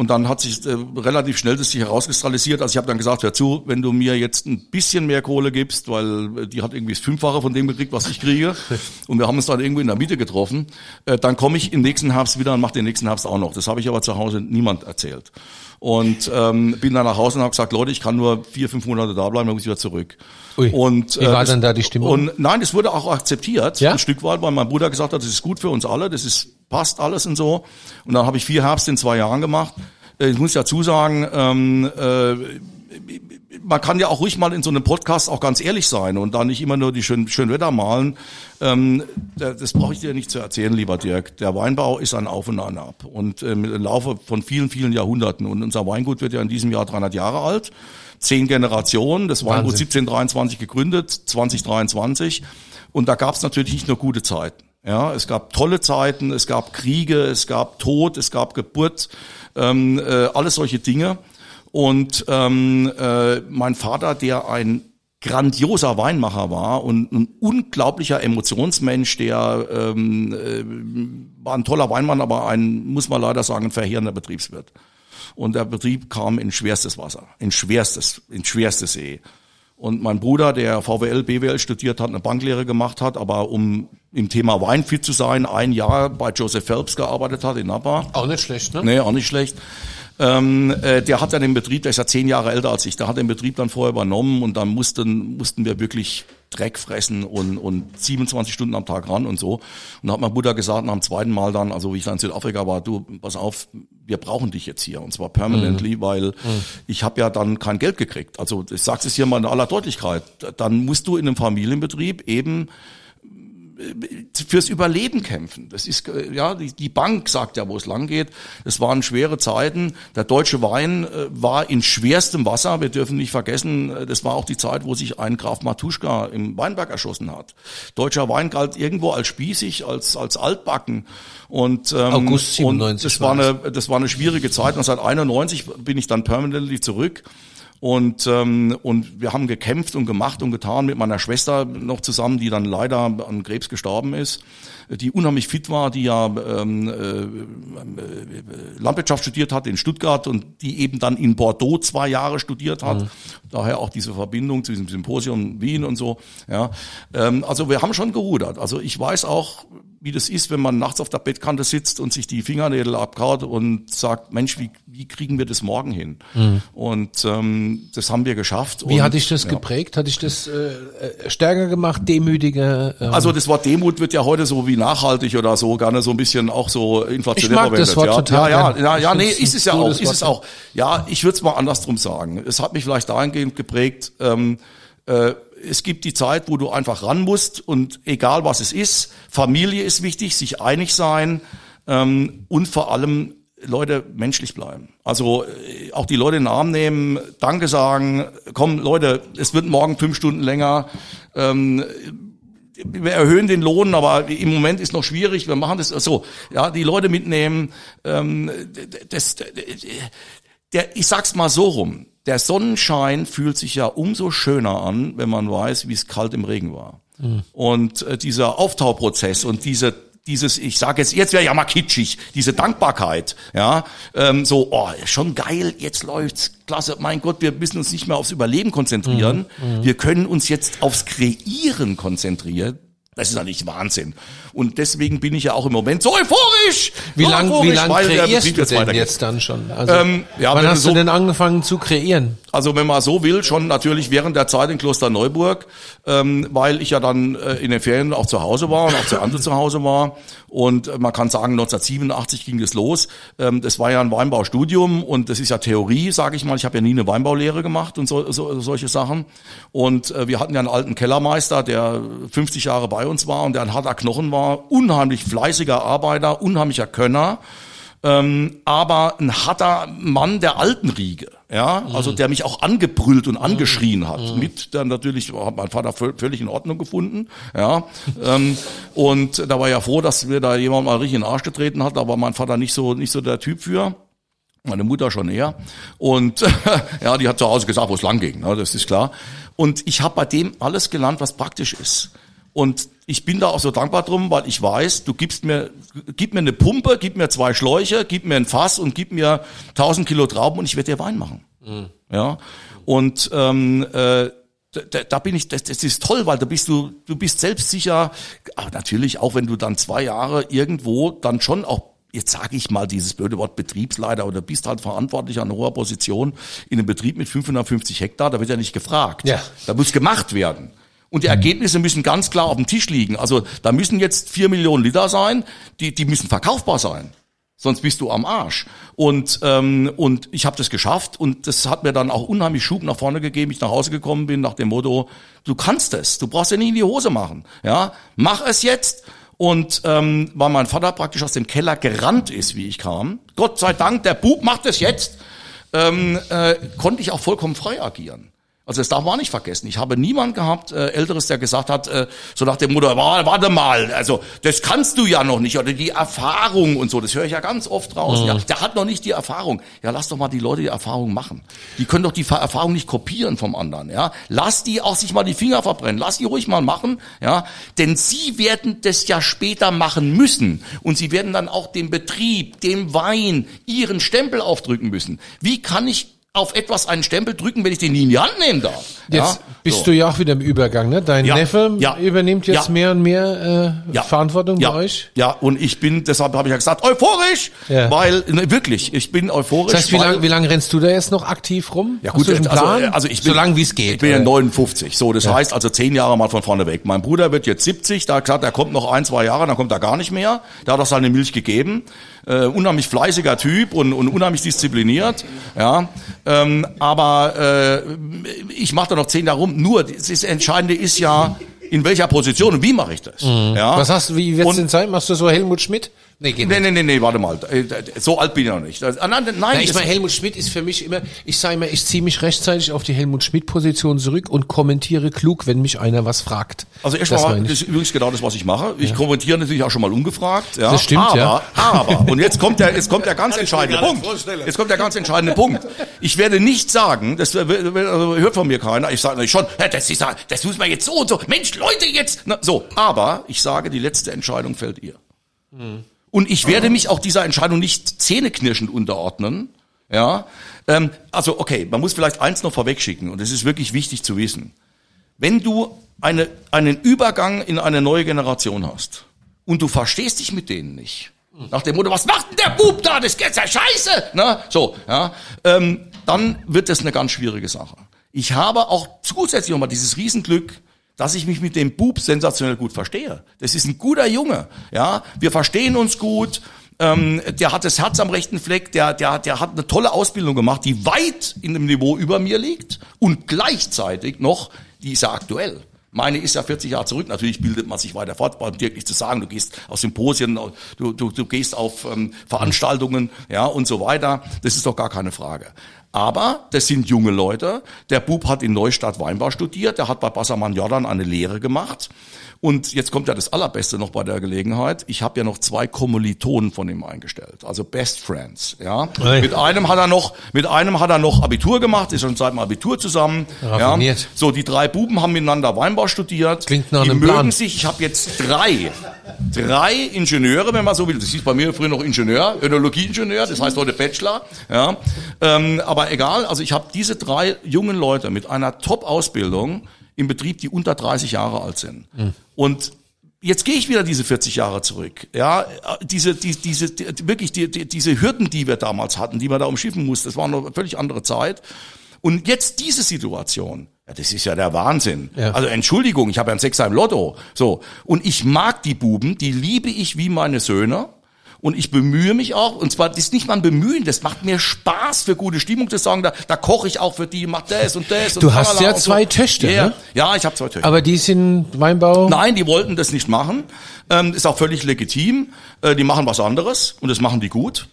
Und dann hat sich äh, relativ schnell das sich herauskristallisiert. Also ich habe dann gesagt, hör zu, wenn du mir jetzt ein bisschen mehr Kohle gibst, weil äh, die hat irgendwie das Fünffache von dem gekriegt, was ich kriege. und wir haben uns dann irgendwo in der Mitte getroffen. Äh, dann komme ich im nächsten Herbst wieder und mache den nächsten Herbst auch noch. Das habe ich aber zu Hause niemand erzählt. Und ähm, bin dann nach Hause und habe gesagt, Leute, ich kann nur vier, fünf Monate da bleiben, dann muss ich wieder zurück. Ui. Und, Wie war das- denn da die Stimmung? Und nein, es wurde auch akzeptiert, Ja? ein Stück weit, weil mein Bruder gesagt hat, das ist gut für uns alle, das ist passt alles und so. Und dann habe ich vier Herbst in zwei Jahren gemacht. Äh, Ich muss dazu sagen, ähm, äh, man kann ja auch ruhig mal in so einem Podcast auch ganz ehrlich sein und da nicht immer nur die schönen schön Wetter malen. Ähm, da- das brauche ich dir nicht zu erzählen, lieber Dirk. Der Weinbau ist ein Auf und ein Ab und ähm, im Laufe von vielen, vielen Jahrhunderten. Und unser Weingut wird ja in diesem Jahr 300 Jahre alt. Zehn Generationen, das Weingut Wahnsinn. 1723 gegründet, 2023. Und da gab es natürlich nicht nur gute Zeiten. Ja, es gab tolle Zeiten, es gab Kriege, es gab Tod, es gab Geburt, ähm, äh, alles solche Dinge. Und ähm, äh, mein Vater, der ein grandioser Weinmacher war und ein unglaublicher Emotionsmensch, der ähm, äh, war ein toller Weinmann, aber ein, muss man leider sagen, ein verheerender Betriebswirt. Und der Betrieb kam in schwerstes Wasser, in schwerstes, in schwerste See. Und mein Bruder, der VWL, BWL studiert hat, eine Banklehre gemacht hat, aber um im Thema Wein fit zu sein, ein Jahr bei Joseph Phelps gearbeitet hat in Napa. Auch nicht schlecht, ne? Nee, auch nicht schlecht. Ähm, äh, der hat dann den Betrieb, der ist ja zehn Jahre älter als ich, der hat den Betrieb dann vorher übernommen und dann mussten, mussten wir wirklich Dreck fressen und, und 27 Stunden am Tag ran und so. Und da hat mein Bruder gesagt, nach dem zweiten Mal dann, also wie ich dann in Südafrika war, du, pass auf, wir brauchen dich jetzt hier und zwar permanently, weil ich habe ja dann kein Geld gekriegt. Also ich sag's es hier mal in aller Deutlichkeit, dann musst du in einem Familienbetrieb eben fürs Überleben kämpfen. Das ist äh, ja die, die Bank sagt ja, wo es lang geht. Es waren schwere Zeiten. Der deutsche Wein äh, war in schwerstem Wasser. Wir dürfen nicht vergessen, äh, das war auch die Zeit, wo sich ein Graf Matuschka im Weinberg erschossen hat. Deutscher Wein galt irgendwo als spießig, als als altbacken. Und ähm, August 97 und das war eine das war eine schwierige Zeit. 1991 bin ich dann permanently zurück. Und, ähm, und wir haben gekämpft und gemacht und getan mit meiner Schwester noch zusammen, die dann leider an Krebs gestorben ist, die unheimlich fit war, die ja ähm, äh, Landwirtschaft studiert hat in Stuttgart und die eben dann in Bordeaux zwei Jahre studiert hat. Daher auch diese Verbindung zu diesem Symposium Wien und so. Ja, ähm, also wir haben schon gerudert. Also ich weiß auch, wie das ist, wenn man nachts auf der Bettkante sitzt und sich die Fingernägel abkaut und sagt, Mensch, wie, wie kriegen wir das morgen hin? Und ähm, das haben wir geschafft. Wie und, hat dich das ja. geprägt? Hat dich das äh, äh, stärker gemacht, demütiger? Ähm, Also das Wort Demut wird ja heute so wie nachhaltig oder so gerne so ein bisschen auch so inflationär Ich mag das verwendet. Wort ja. total ja, ja, ja, ja, Ich nee, ist es ja auch, ist es auch. Ja, ich würde es mal andersrum sagen. Es hat mich vielleicht dahingehend geprägt, ähm, äh, es gibt die Zeit, wo du einfach ran musst und egal was es ist, Familie ist wichtig, sich einig sein ähm, und vor allem Leute menschlich bleiben. Also äh, auch die Leute in den Arm nehmen, Danke sagen, komm Leute, es wird morgen fünf Stunden länger. Ähm, wir erhöhen den Lohn, aber im Moment ist noch schwierig. Wir machen das so, ja, die Leute mitnehmen. Ähm, das, der, ich sag's mal so rum. Der Sonnenschein fühlt sich ja umso schöner an, wenn man weiß, wie es kalt im Regen war. Und äh, dieser Auftauprozess und diese dieses, ich sage jetzt, jetzt wäre ja mal kitschig, diese Dankbarkeit, ja, ähm, so, oh, schon geil, jetzt läuft's, klasse, mein Gott, wir müssen uns nicht mehr aufs Überleben konzentrieren, wir können uns jetzt aufs Kreieren konzentrieren. Das ist natürlich Wahnsinn. Und deswegen bin ich ja auch im Moment so euphorisch. wie so lang, wie lang der kreierst du denn weitergeht. jetzt dann schon? Also, Ähm, ja, wann hast du du so- denn angefangen zu kreieren? Also wenn man so will, schon natürlich während der Zeit in Klosterneuburg, ähm, weil ich ja dann äh, in den Ferien auch zu Hause war und auch zu Ante zu Hause war. Und äh, man kann sagen, 1987 ging das los. Ähm, das war ja ein Weinbaustudium und das ist ja Theorie, sage ich mal. Ich habe ja nie eine Weinbaulehre gemacht und so, so, solche Sachen. Und äh, wir hatten ja einen alten Kellermeister, der 50 Jahre bei uns war und der ein harter Knochen war, unheimlich fleißiger Arbeiter, unheimlicher Könner ähm, aber ein harter Mann der alten Riege, ja, also der mich auch angebrüllt und angeschrien hat. Mit dann natürlich hat mein Vater völ- völlig in Ordnung gefunden, ja, ähm, und da war ja froh, dass mir da jemand mal richtig in den Arsch getreten hat, da war mein Vater nicht so nicht so der Typ für. Meine Mutter schon eher. Und ja, die hat zu Hause gesagt, wo es lang ging, ne, das ist klar. Und ich habe bei dem alles gelernt, was praktisch ist. Und ich bin da auch so dankbar drum, weil ich weiß, du gibst mir, gib mir eine Pumpe, gib mir zwei Schläuche, gib mir ein Fass und gib mir 1000 Kilo Trauben und ich werde dir Wein machen. Ja. Und ähm, äh, da, da bin ich, das, das ist toll, weil da bist du, du bist selbstsicher, aber natürlich auch, wenn du dann zwei Jahre irgendwo dann schon auch jetzt sage ich mal dieses blöde Wort Betriebsleiter oder bist halt verantwortlich an hoher Position in einem Betrieb mit 550 Hektar, da wird ja nicht gefragt. Ja. Da muss gemacht werden. Und die Ergebnisse müssen ganz klar auf dem Tisch liegen. Also da müssen jetzt vier Millionen Liter sein, die, die müssen verkaufbar sein. Sonst bist du am Arsch. Und, ähm, und ich habe das geschafft und das hat mir dann auch unheimlich Schub nach vorne gegeben. Ich nach Hause gekommen bin nach dem Motto, du kannst es, du brauchst ja nie in die Hose machen. Ja, Mach es jetzt. Und ähm, weil mein Vater praktisch aus dem Keller gerannt ist, wie ich kam, Gott sei Dank, der Bub macht es jetzt, ähm, äh, konnte ich auch vollkommen frei agieren. Also das darf man auch nicht vergessen. Ich habe niemand gehabt, äh, Älteres, der gesagt hat, äh, so nach dem Motto, "Wa- warte mal, also das kannst du ja noch nicht oder die Erfahrung und so, das höre ich ja ganz oft raus. Ja, der hat noch nicht die Erfahrung. Ja, lass doch mal die Leute die Erfahrung machen. Die können doch die Erfahrung nicht kopieren vom anderen. Ja, lass die auch sich mal die Finger verbrennen. Lass die ruhig mal machen. Ja, denn sie werden das ja später machen müssen und sie werden dann auch dem Betrieb, dem Wein ihren Stempel aufdrücken müssen. Wie kann ich auf etwas einen Stempel drücken, wenn ich den nie in die Hand nehmen darf? Jetzt ja? bist so. du ja auch wieder im Übergang, ne? Dein Ja, Neffe ja, übernimmt jetzt mehr und mehr äh. Verantwortung bei euch. Ja, und ich bin, deshalb habe ich ja gesagt, euphorisch, weil, ne, wirklich, ich bin euphorisch. Das heißt, wie lange wie lang rennst du da jetzt noch aktiv rum? Ja gut, also, also ich bin, so lange wie es geht. Ich bin ja oder? 59, so das heißt also zehn Jahre mal von vorne weg. Mein Bruder wird jetzt 70, da hat gesagt, er kommt noch ein, zwei Jahre, dann kommt er gar nicht mehr. Da hat er seine Milch gegeben. Äh, unheimlich fleißiger Typ und, und unheimlich diszipliniert. Ja, ähm, aber äh, ich mache da noch zehn Jahre rum. Nur das Entscheidende ist ja, in welcher Position und wie mache ich das? Ja? Mhm. Was hast du, wie wird's Und- denn sein? Machst du so Helmut Schmidt? Nee, geht Nee, nicht. nee, nee, nee, warte mal. Äh, So alt bin ich noch nicht. Ah, Nein, nein, Ja, ich meine, Helmut Schmidt ist für mich immer, ich sage immer, ich ziehe mich rechtzeitig auf die Helmut Schmidt-Position zurück und kommentiere klug, wenn mich einer was fragt. Also Das erstmal, das ist übrigens genau das, was ich mache. Ich kommentiere natürlich auch schon mal ungefragt. Ja. Das stimmt, aber, ja. Aber, und jetzt kommt der, jetzt kommt der ganz entscheidende Punkt. Jetzt kommt der ganz entscheidende Punkt. Ich werde nicht sagen, das äh, also hört von mir keiner, ich sage natürlich schon, "Ja, das ist, das muss man jetzt so und so. Mensch, Leute, jetzt, na, so. Aber ich sage, die letzte Entscheidung fällt ihr. Und ich werde mich auch dieser Entscheidung nicht zähneknirschend unterordnen. Ja, ähm, also okay, man muss vielleicht eins noch vorwegschicken und das ist wirklich wichtig zu wissen. Wenn du eine, einen Übergang in eine neue Generation hast und du verstehst dich mit denen nicht, nach dem Motto, was macht denn der Bub da, das geht ja scheiße, ne? so, ja, ähm, dann wird das eine ganz schwierige Sache. Ich habe auch zusätzlich nochmal dieses Riesenglück, dass ich mich mit dem Bub sensationell gut verstehe. Das ist ein guter Junge, ja, wir verstehen uns gut, ähm, der hat das Herz am rechten Fleck, der, der, der hat eine tolle Ausbildung gemacht, die weit in dem Niveau über mir liegt und gleichzeitig noch, die ist ja aktuell. Meine ist ja 40 Jahre zurück. Natürlich bildet man sich weiter fort, braucht dir nicht zu sagen. Du gehst auf Symposien, du, du, du gehst auf ähm, Veranstaltungen, ja, und so weiter. Das ist doch gar keine Frage. Aber das sind junge Leute. Der Bub hat in Neustadt Weinbau studiert. Der hat bei Bassermann Jordan eine Lehre gemacht. Und jetzt kommt ja das Allerbeste noch bei der Gelegenheit. Ich habe ja noch zwei Kommilitonen von ihm eingestellt, also Best Friends. Ja, Oi. mit einem hat er noch, mit einem hat er noch Abitur gemacht, ist schon seit dem Abitur zusammen. Ja, so die drei Buben haben miteinander Weinbau studiert. Klingt nach die einem mögen Plan. sich. Ich habe jetzt drei, drei Ingenieure, wenn man so will. Das hieß bei mir früher noch Ingenieur, Önologieingenieur. Das heißt heute Bachelor. Ja, ähm, aber egal. Also ich habe diese drei jungen Leute mit einer Top-Ausbildung im Betrieb, die unter 30 Jahre alt sind. Und Jetzt gehe ich wieder diese 40 Jahre zurück. Ja, diese, die, diese, die, wirklich die, die, diese Hürden, die wir damals hatten, die man da umschiffen musste, das war eine völlig andere Zeit. Und jetzt diese Situation, ja, das ist ja der Wahnsinn. Ja. Also Entschuldigung, ich habe ja einen Sechser im Lotto. So. Und ich mag die Buben, die liebe ich wie meine Söhne. Und ich bemühe mich auch, und zwar, das ist nicht mal ein Bemühen, das macht mir Spaß für gute Stimmung zu sagen, da, da koche ich auch für die, mach das und das. Und Du hast tralala ja und so. zwei Töchter, Ja, ne? ja ich habe zwei Töchter. Aber die sind Weinbau. Nein, die wollten das nicht machen. Ähm, ist auch völlig legitim. Äh, die machen was anderes und das machen die gut.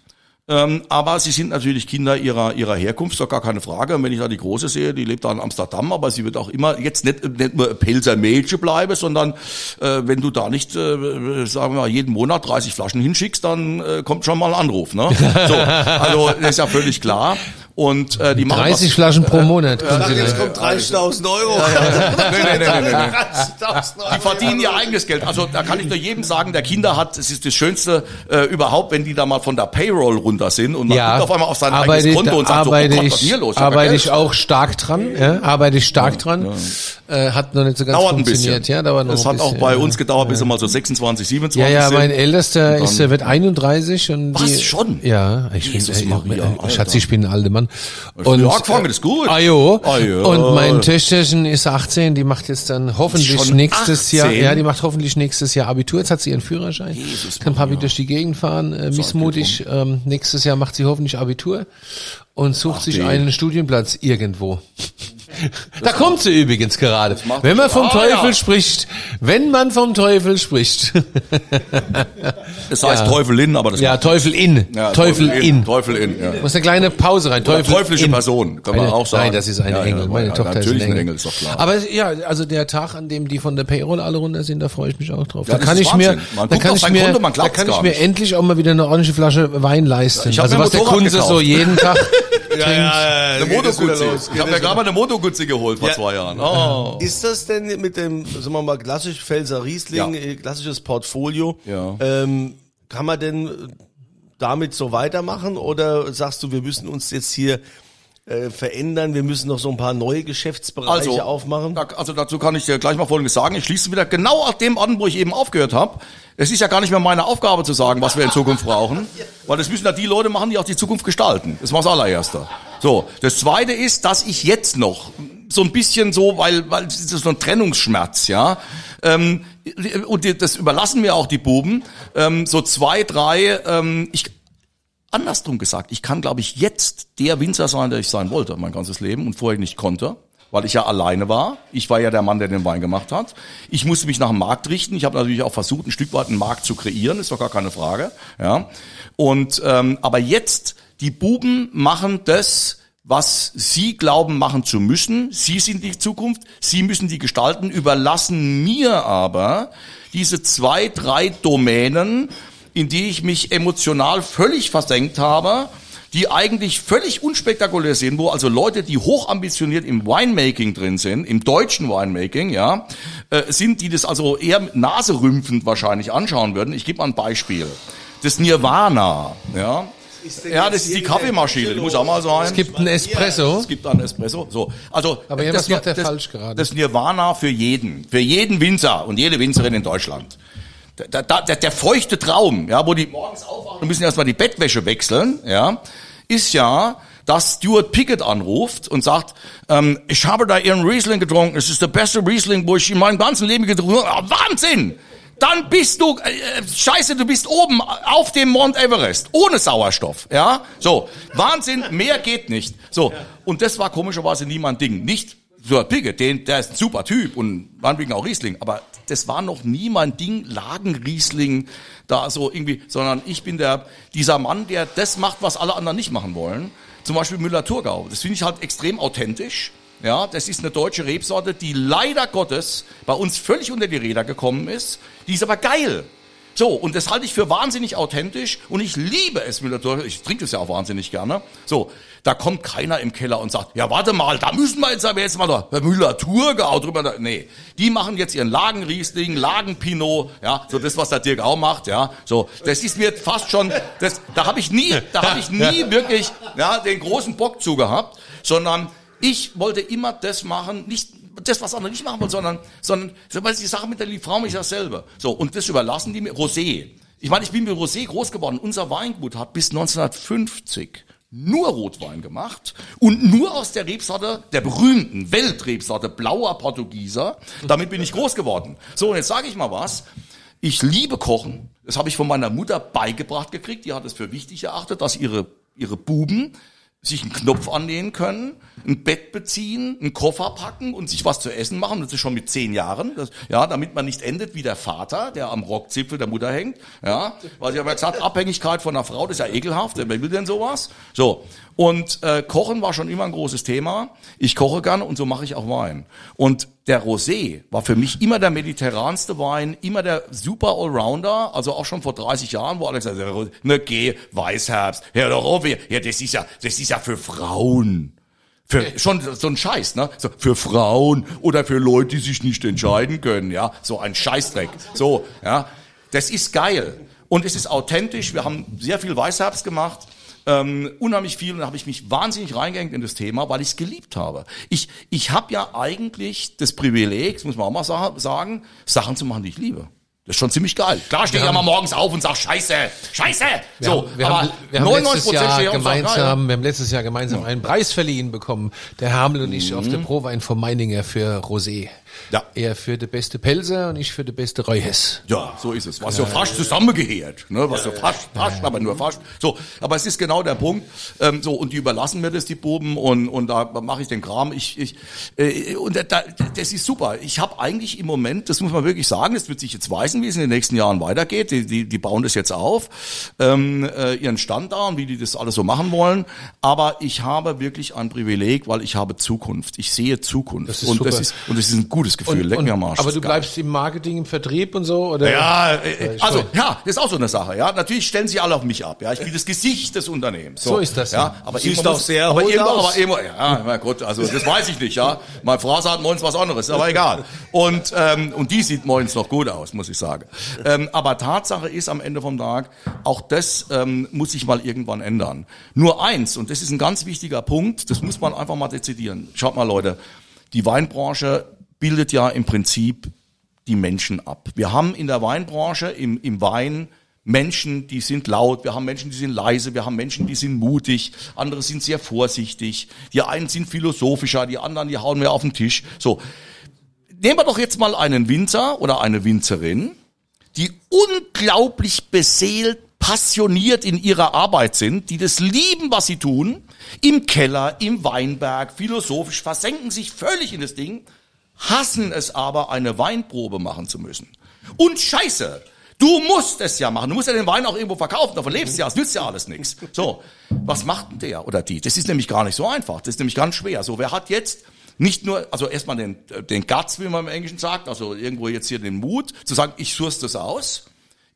Ähm, aber sie sind natürlich Kinder ihrer, ihrer Herkunft, doch gar keine Frage. Und wenn ich da die Große sehe, die lebt da in Amsterdam, aber sie wird auch immer jetzt nicht, nicht nur Pelzer Mädchen bleiben, sondern äh, wenn du da nicht, äh, sagen wir mal, jeden Monat 30 Flaschen hinschickst, dann äh, kommt schon mal ein Anruf. Ne? So, also das ist ja völlig klar. Und äh, die machen 30 was, Flaschen pro Monat. können Sag, Sie jetzt kommt 30.000 Euro. Nee, nee, nee, nee, nee, nee. 30.000 Euro. Die verdienen ihr eigenes Geld. Also da kann ich nur jedem sagen, der Kinder hat, es ist das Schönste äh, überhaupt, wenn die da mal von der Payroll runter sind und man Ja, guckt auf einmal auf sein arbeite, eigenes Konto und sagt so, oh arbeite Gott, was ich, hier los? Ja arbeite ich auch stark dran, ja, arbeite ich stark dran. Äh, hat noch nicht so ganz Dauert ein funktioniert, bisschen. ja, dauert noch Es ein hat auch bisschen, bei ja. uns gedauert, bis sie mal so 26, 27 Ja, ja, sind. mein Ältester ist, äh, wird 31 und Was, die, schon? Ja, ich Jesus bin, Maria, äh, Alter. Schatz, ich bin ein alter Mann. Früh angefangen, das ist gut. Ah, jo. Ah, ja. Und mein Töchterchen ist 18, die macht jetzt dann hoffentlich Schon nächstes 18? Jahr, ja, die macht hoffentlich nächstes Jahr Abitur, jetzt hat sie ihren Führerschein. Jesus Kann Papi durch die Gegend fahren, äh, missmutig. Ähm, nächstes Jahr macht sie hoffentlich Abitur und sucht sich die. einen Studienplatz irgendwo. Da kommt sie übrigens gerade. Wenn man vom Ah, Teufel ja. spricht, wenn man vom Teufel spricht. Es heißt Ja. Teufelin, aber das Ja, macht- Teufel in. Ja, Teufel in. Teufel in, ja. Muss eine kleine Pause rein. Teufel teuflische in. Person, kann man eine, auch sagen. Nein, das ist eine Ja, ja, Engel. Meine ja, Tochter ist natürlich ein ein Engel. Engel, ist doch klar. Aber ja, also der Tag, an dem die von der Payroll alle runter sind, da freue ich mich auch drauf. Ja, da kann ist ich mir. Man da kann ich mir, Konto, man da kann ich mir nicht. endlich auch mal wieder eine ordentliche Flasche Wein leisten. Ich also was der Kunze so jeden Tag Ja, ja, ja, Eine Motoguzzi. Ich habe mir gerade mal eine Motoguzzi geholt vor Ja. zwei Jahren. Oh. Ist das denn mit dem, sagen wir mal, klassisch Pfälzer Riesling, Ja. äh, klassisches Portfolio? Ja. Ähm, kann man denn damit so weitermachen oder sagst du, wir müssen uns jetzt hier äh, verändern, wir müssen noch so ein paar neue Geschäftsbereiche Also, aufmachen? da, also dazu kann ich dir gleich mal Folgendes sagen. Ich schließe wieder genau auf dem an, wo ich eben aufgehört habe. Es ist ja gar nicht mehr meine Aufgabe zu sagen, was wir in Zukunft brauchen, weil das müssen ja die Leute machen, die auch die Zukunft gestalten. Das war das allererste. So, das zweite ist, dass ich jetzt noch so ein bisschen so, weil, weil das ist so ein Trennungsschmerz, ja. Ähm, und das überlassen mir auch die Buben. Ähm, so zwei, drei, ähm, ich, andersrum gesagt, ich kann, glaube ich, jetzt der Winzer sein, der ich sein wollte, mein ganzes Leben und vorher nicht konnte, weil ich ja alleine war. Ich war ja der Mann, der den Wein gemacht hat. Ich musste mich nach dem Markt richten. Ich habe natürlich auch versucht, ein Stück weit einen Markt zu kreieren, ist doch gar keine Frage. Ja. Und ähm, aber jetzt die Buben machen das, was sie glauben machen zu müssen. Sie sind die Zukunft, sie müssen die gestalten, überlassen mir aber diese zwei, drei Domänen, in die ich mich emotional völlig versenkt habe, die eigentlich völlig unspektakulär sind, wo also Leute, die hochambitioniert im Winemaking drin sind, im deutschen Winemaking, ja, äh, sind, die das also eher naserümpfend wahrscheinlich anschauen würden. Ich gebe mal ein Beispiel. Das Nirvana, ja. Ja, das ist die Kaffeemaschine, die muss auch mal sein. Es gibt einen Espresso. Es gibt einen Espresso. So, also Aber das, macht der das, falsch gerade. Das Nirvana für jeden, für jeden Winzer und jede Winzerin in Deutschland. Der, der, der, der feuchte Traum, ja, wo die morgens aufwachen und müssen erstmal die Bettwäsche wechseln, ja, ist ja, dass Stuart Pickett anruft und sagt, ähm, ich habe da ihren Riesling getrunken, es ist der beste Riesling, wo ich in meinem ganzen Leben getrunken habe. Ah, Wahnsinn! Dann bist du, äh, scheiße, du bist oben auf dem Mount Everest, ohne Sauerstoff, ja? So, Wahnsinn, mehr geht nicht. So, und das war komischerweise nie mein Ding. Nicht Stuart Pickett, den, der ist ein super Typ und meinetwegen auch Riesling, aber das war noch nie mein Ding, Lagenriesling, da so irgendwie, sondern ich bin der, dieser Mann, der das macht, was alle anderen nicht machen wollen. Zum Beispiel Müller-Thurgau. Das finde ich halt extrem authentisch. Ja, das ist eine deutsche Rebsorte, die leider Gottes bei uns völlig unter die Räder gekommen ist. Die ist aber geil. So, und das halte ich für wahnsinnig authentisch und ich liebe es Müller-Thurgau. Ich trinke es ja auch wahnsinnig gerne. So, da kommt keiner im Keller und sagt, ja, warte mal, da müssen wir jetzt aber jetzt mal da Müller-Thurgau drüber. Nee, die machen jetzt ihren Lagenriesling, Lagenpinot, ja, so das, was der Dirk auch macht, ja. So, das ist mir fast schon, das, da habe ich nie, da habe ich nie wirklich, ja, den großen Bock zu gehabt, sondern ich wollte immer das machen, nicht das, was andere nicht machen wollen, sondern, sondern, weil die Sache mit der Frau mich dasselbe. So, und das überlassen die mir, Rosé. Ich meine, ich bin mit Rosé groß geworden. Unser Weingut hat bis 1950 nur Rotwein gemacht und nur aus der Rebsorte, der berühmten Weltrebsorte Blauer Portugieser. Damit bin ich groß geworden. So, und jetzt sage ich mal was. Ich liebe Kochen. Das habe ich von meiner Mutter beigebracht gekriegt. Die hat es für wichtig erachtet, dass ihre, ihre Buben sich einen Knopf annähen können, ein Bett beziehen, einen Koffer packen und sich was zu essen machen. Das ist schon mit zehn Jahren. Das, ja, damit man nicht endet wie der Vater, der am Rockzipfel der Mutter hängt. Ja, weil sie haben ja gesagt, Abhängigkeit von einer Frau, das ist ja ekelhaft. Wer will denn sowas? So. Und äh, Kochen war schon immer ein großes Thema. Ich koche gerne und so mache ich auch Wein. Und der Rosé war für mich immer der mediterranste Wein, immer der super Allrounder, also auch schon vor 30 Jahren, wo Alex sagte, ne, geh, Weißherbst, hör doch auf, ja, das ist ja, das ist ja für Frauen. Für, schon so ein Scheiß, ne? So, für Frauen oder für Leute, die sich nicht entscheiden können, ja? So ein Scheißdreck. So, ja? Das ist geil. Und es ist authentisch. Wir haben sehr viel Weißherbst gemacht. Ähm, unheimlich viel und da habe ich mich wahnsinnig reingehängt in das Thema, weil ich es geliebt habe. Ich, ich habe ja eigentlich das Privileg, das muss man auch mal sa sagen, Sachen zu machen, die ich liebe. Das ist schon ziemlich geil. Klar stehe ich ja mal morgens auf und sag Scheiße, Scheiße. Wir so, haben, wir aber haben, wir haben 99 letztes Jahr auf sag, geil. gemeinsam, wir haben letztes Jahr gemeinsam einen Preis verliehen bekommen, der Hamel und ich auf Mhm. der Prowein von Meininger für Rosé. Ja. Er für die beste Pelze und ich für die beste Reuhes. Ja, so ist es. Was ja fast zusammengehört, ne? Was ja fast, fast, aber nur fast. So, aber es ist genau der Punkt. Ähm, so und die überlassen mir das die Buben und und da mache ich den Kram. Ich ich äh, und da, da- das ist super. Ich habe eigentlich im Moment, das muss man wirklich sagen, das wird sich jetzt weisen, wie es in den nächsten Jahren weitergeht. Die die, die bauen das jetzt auf, ähm, äh, ihren Stand da und wie die das alles so machen wollen. Aber ich habe wirklich ein Privileg, weil ich habe Zukunft. Ich sehe Zukunft Das ist und das super. ist und das ist ein gutes Gefühl. Leck mir am Arsch. aber du geil. bleibst im Marketing, im Vertrieb und so? Oder? Ja, äh, ich also ja, das ist auch so eine Sache. Ja, natürlich stellen sie alle auf mich ab. Ja, ich bin das Gesicht des Unternehmens. So ist das, Ja, aber Siehst auch sehr aber irgendwann, aus. aber irgendwann, ja, mein Gott, also das weiß ich nicht. Ja, meine Frau sagt morgens was anderes, aber egal. Und ähm, und die sieht morgens noch gut aus, muss ich sagen. Ähm, aber Tatsache ist am Ende vom Tag, auch das ähm, muss sich mal irgendwann ändern. Nur eins und das ist ein ganz wichtiger Punkt. Das muss man einfach mal dezidieren. Schaut mal, Leute, die Weinbranche bildet ja im Prinzip die Menschen ab. Wir haben in der Weinbranche, im, im Wein, Menschen, die sind laut, wir haben Menschen, die sind leise, wir haben Menschen, die sind mutig, andere sind sehr vorsichtig, die einen sind philosophischer, die anderen, die hauen mehr auf den Tisch. So. Nehmen wir doch jetzt mal einen Winzer oder eine Winzerin, die unglaublich beseelt, passioniert in ihrer Arbeit sind, die das lieben, was sie tun, im Keller, im Weinberg, philosophisch, versenken sich völlig in das Ding, hassen es aber, eine Weinprobe machen zu müssen. Und scheiße, du musst es ja machen. Du musst ja den Wein auch irgendwo verkaufen, davon lebst du ja, es nützt ja alles nichts. So, was macht denn der oder die? Das ist nämlich gar nicht so einfach, das ist nämlich ganz schwer. So, wer hat jetzt nicht nur, also erstmal den, den Guts, wie man im Englischen sagt, also irgendwo jetzt hier den Mut, zu sagen, ich source das aus.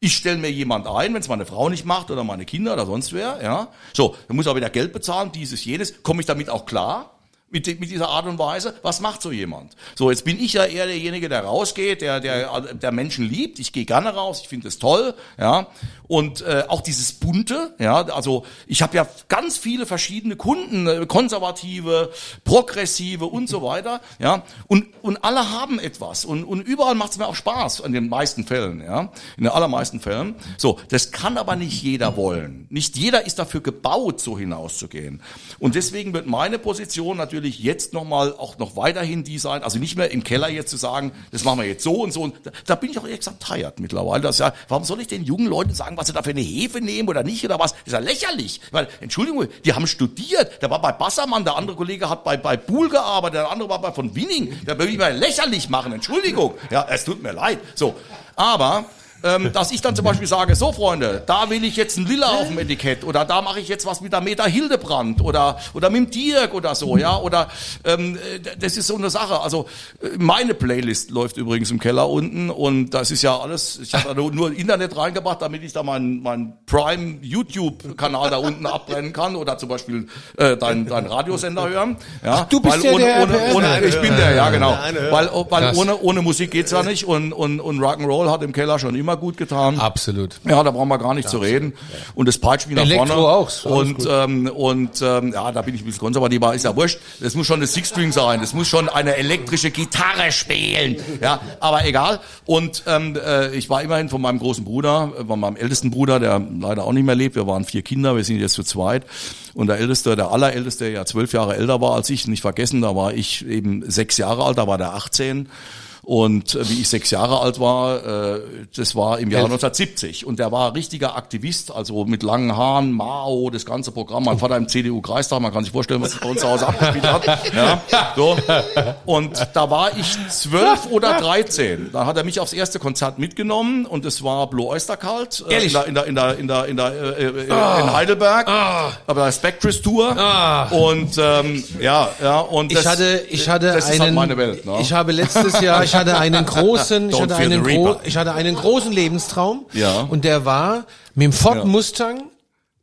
Ich stelle mir jemand ein, wenn es meine Frau nicht macht oder meine Kinder oder sonst wer, ja. So, dann muss er wieder Geld bezahlen, dieses, jenes. Komme ich damit auch klar? Mit, mit dieser Art und Weise? Was macht so jemand? So, jetzt bin ich ja eher derjenige, der rausgeht, der, der, der Menschen liebt. Ich gehe gerne raus, ich finde es toll, ja. Und äh, auch dieses Bunte, ja, also ich habe ja ganz viele verschiedene Kunden, äh, konservative, progressive und so weiter, ja. Und, und alle haben etwas. Und, und überall macht es mir auch Spaß, in den meisten Fällen, ja. In den allermeisten Fällen. So, das kann aber nicht jeder wollen. Nicht jeder ist dafür gebaut, so hinauszugehen. Und deswegen wird meine Position natürlich jetzt nochmal auch noch weiterhin die sein, also nicht mehr im Keller jetzt zu sagen, das machen wir jetzt so und so. Und da, da bin ich auch ehrlich gesagt tired mittlerweile. Das ja, warum soll ich den jungen Leuten sagen, was sie da für eine Hefe nehmen oder nicht oder was? Das ist ja lächerlich. Weil, Entschuldigung, die haben studiert. Der war bei Bassermann, der andere Kollege hat bei, bei Buhl gearbeitet, der andere war bei von Winning. Da will ich mal lächerlich machen. Entschuldigung. Ja, es tut mir leid. So. Aber, ähm, dass ich dann zum Beispiel sage, so Freunde, da will ich jetzt ein Lilla auf dem Etikett oder da mache ich jetzt was mit der Meta Hildebrand oder oder mit dem Dirk oder so, ja, oder ähm, äh, das ist so eine Sache. Also äh, meine Playlist läuft übrigens im Keller unten und das ist ja alles, ich habe da nur- nur Internet reingebracht, damit ich da meinen mein Prime YouTube Kanal da unten abbrennen kann oder zum Beispiel äh, dein, dein Radiosender hören. Ja, du bist weil ja ohne, der ohne, ohne, ich bin der, ja genau, weil, weil ohne ohne Musik geht's ja nicht und und und Rock'n'Roll hat im Keller schon immer gut getan. Absolut. Ja, da brauchen wir gar nicht zu reden. Und das peitscht mich nach vorne. auch, Und, gut. ähm, und ähm, ja, da bin ich ein bisschen konservativ, aber ist ja wurscht. Das muss schon eine Six-String sein. Das muss schon eine elektrische Gitarre spielen. Ja, aber egal. Und ähm, äh, ich war immerhin von meinem großen Bruder, äh, von meinem ältesten Bruder, der leider auch nicht mehr lebt. Wir waren vier Kinder, wir sind jetzt zu zweit. Und der Älteste, der Allerälteste, der ja zwölf Jahre älter war als ich, nicht vergessen, da war ich eben sechs Jahre alt, da war der 18. Und äh, wie ich sechs Jahre alt war, äh, das war im Jahr 1970. Und der war richtiger Aktivist, also mit langen Haaren, Mao, das ganze Programm. Mein Vater im CDU-Kreistag, man kann sich vorstellen, was bei uns zu Hause abgespielt hat. Ja, so. Und da war ich zwölf oder dreizehn. Da hat er mich aufs erste Konzert mitgenommen und es war Blue Oyster Cult äh, in der in der in der in der, in, der, äh, äh, in Heidelberg, aber der Spectres Tour und ähm, ja ja und Ich das, hatte, ich hatte das einen, ist halt meine Welt. Ne? ich habe letztes Jahr, ich hatte einen großen, ich hatte einen, gro ich hatte einen großen Lebenstraum. Ja. Und der war mit dem Ford Ja. Mustang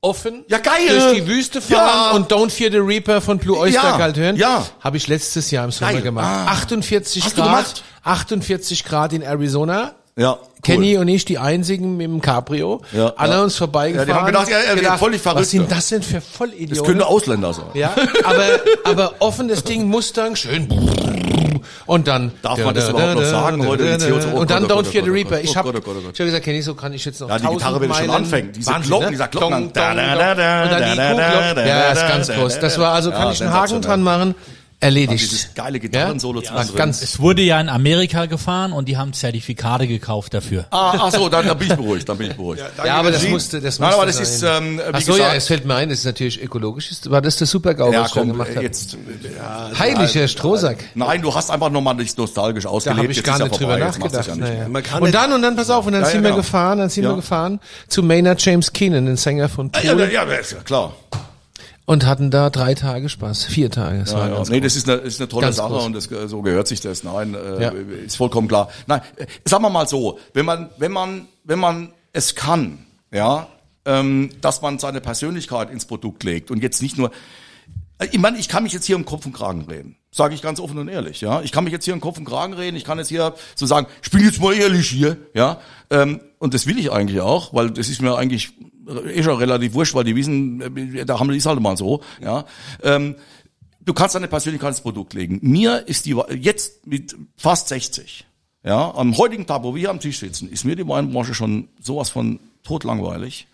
offen Ja, geil. durch die Wüste fahren Ja. und Don't Fear the Reaper von Blue Oyster Ja. Cult hören. Ja. Habe ich letztes Jahr im Sommer Geil. gemacht. Ah. 48 Hast Grad, gemacht? 48 Grad in Arizona. ja, cool. Kenny und ich die einzigen mit dem Cabrio. Ja. Alle Ja. uns vorbeigefahren. Ja, die haben gedacht, ja, er wird völlig verrückt. Was sind das denn für Vollidioten? Das könnte Ausländer sein. Ja, aber, aber offenes Ding, Mustang, schön. Und dann. Darf man das überhaupt noch sagen heute? Die CO2 Und dann Oh oh Don't Fear the oh Reaper. oh Ich Gott, habe oh Gott, oh ich hab gesagt, Kenny, so kann ich jetzt noch Ja, die 1000 Gitarre, wenn die schon anfängt, diese Glocken, dieser Glocken. Und dann die Kuhglocken. Ja, ist ganz groß. Das war also, kann ich einen Haken dran machen. Erledigt. Dieses geile Gitarrensolo ja? zwischendrin. Ganz, Es wurde ja in Amerika gefahren und die haben Zertifikate gekauft dafür. Ah, ach so, dann, dann bin ich beruhigt, dann bin ich beruhigt. ja, aber das musste, das Nein, musste aber das sein. ist, ähm, wie Ach so, ja, gesagt- es fällt mir ein, das ist natürlich ökologisch. Ist- War das der Super-GAU, ja, was ich da komm, gemacht habe? jetzt. Ja, Heiliger Strohsack. nein, du hast einfach nochmal dich nostalgisch Da ausgelebt. habe ich jetzt gar ja nicht drüber es nachgedacht. Ja nicht Und nicht- dann, und dann, pass auf, und dann Ja, ja, sind wir genau. gefahren, dann sind Ja. wir gefahren zu Maynard James Keenan, den Sänger von Ja, Tool, ja, ja, ist ja klar. Und hatten da drei Tage Spaß, vier Tage. Das Ja, ja. Nee, das ist eine, ist eine tolle Ganz Sache groß. und das, äh, so gehört sich das. Nein, äh, Ja. ist vollkommen klar. Nein, äh, sagen wir mal so, wenn man, wenn man, wenn man es kann, ja, ähm, dass man seine Persönlichkeit ins Produkt legt und jetzt nicht nur, äh, ich meine, ich kann mich jetzt hier im Kopf und Kragen reden. Sage ich ganz offen und ehrlich, ja. Ich kann mich jetzt hier im Kopf und Kragen reden. Ich kann jetzt hier so sagen, ich bin jetzt mal ehrlich hier, ja. Ähm, und das will ich eigentlich auch, weil das ist mir eigentlich eh schon relativ wurscht, weil die wissen, äh, der Hammel ist halt mal so, ja. Ähm, du kannst deine Persönlichkeit ins Produkt legen. Mir ist die jetzt mit fast 60, ja, am heutigen Tag, wo wir hier am Tisch sitzen, ist mir die Weinbranche schon sowas von totlangweilig.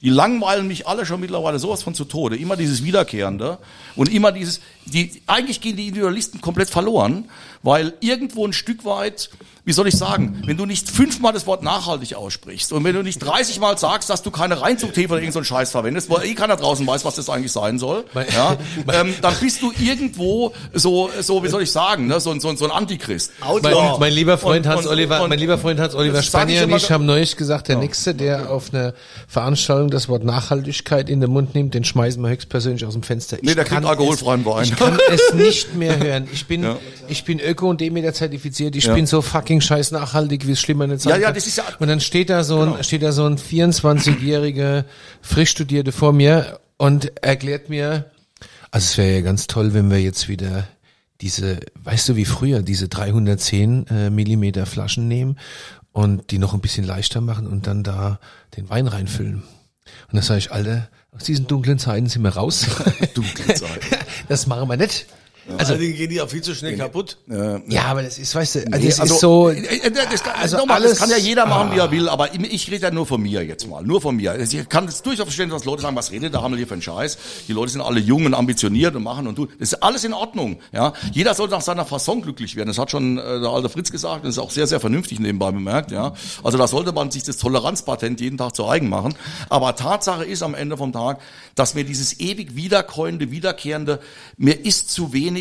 Die langweilen mich alle schon mittlerweile sowas von zu Tode. Immer dieses Wiederkehrende und immer dieses, die, eigentlich gehen die Individualisten komplett verloren, weil irgendwo ein Stück weit, wie soll ich sagen, wenn du nicht fünfmal das Wort nachhaltig aussprichst und wenn du nicht 30 Mal sagst, dass du keine Reinzuchttee oder irgendeinen so Scheiß verwendest, weil eh keiner draußen weiß, was das eigentlich sein soll, ja, ähm, dann bist du irgendwo so, so, wie soll ich sagen, ne, so, ein- so, ein- so ein Antichrist. Mein, mein lieber Freund Und- Hans und- Oliver, und- mein lieber Freund Hans Oliver das sag ich Spanier und ich haben neulich gesagt, der nächste, der auf einer Veranstaltung das Wort Nachhaltigkeit in den Mund nimmt, den schmeißen wir höchstpersönlich aus dem Fenster. Nee, der kann kriegt alkoholfreien Wein. Ich kann es nicht mehr hören. Ich bin, Ja. ich bin Öko und Demeter zertifiziert. Ich Ja. bin so fucking scheiß nachhaltig, wie es schlimmer nicht sein Ja, ja, das ist ja- Und dann steht da so ein, steht da so ein 24-jähriger Frischstudierte vor mir und erklärt mir, also es wäre ja ganz toll, wenn wir jetzt wieder diese, weißt du, wie früher, diese 310 äh, Millimeter Flaschen nehmen und die noch ein bisschen leichter machen und dann da den Wein reinfüllen. Und dann sage ich, Alter, aus diesen dunklen Zeiten sind wir raus. Dunkle Zeiten. Das machen wir nicht. Also Allerdings gehen die auch viel zu schnell kaputt. Ja, aber das ist, weißt du, also Nee, es ist so, äh, äh, das, kann, also nochmal, alles- das kann ja jeder machen, wie er will, aber ich, ich rede ja nur von mir jetzt mal, nur von mir. Also Ich kann es durchaus verstehen, dass Leute sagen, was redet der Hammel hier für einen Scheiß? Die Leute sind alle jung und ambitioniert und machen und tun. Das ist alles in Ordnung, ja. Jeder soll nach seiner Fasson glücklich werden. Das hat schon äh, der alte Fritz gesagt, das ist auch sehr, sehr vernünftig nebenbei bemerkt, ja. Also da sollte man sich das Toleranzpatent jeden Tag zu eigen machen. Aber Tatsache ist am Ende vom Tag, dass mir dieses ewig wiederkäuende, wiederkehrende, mir ist zu wenig,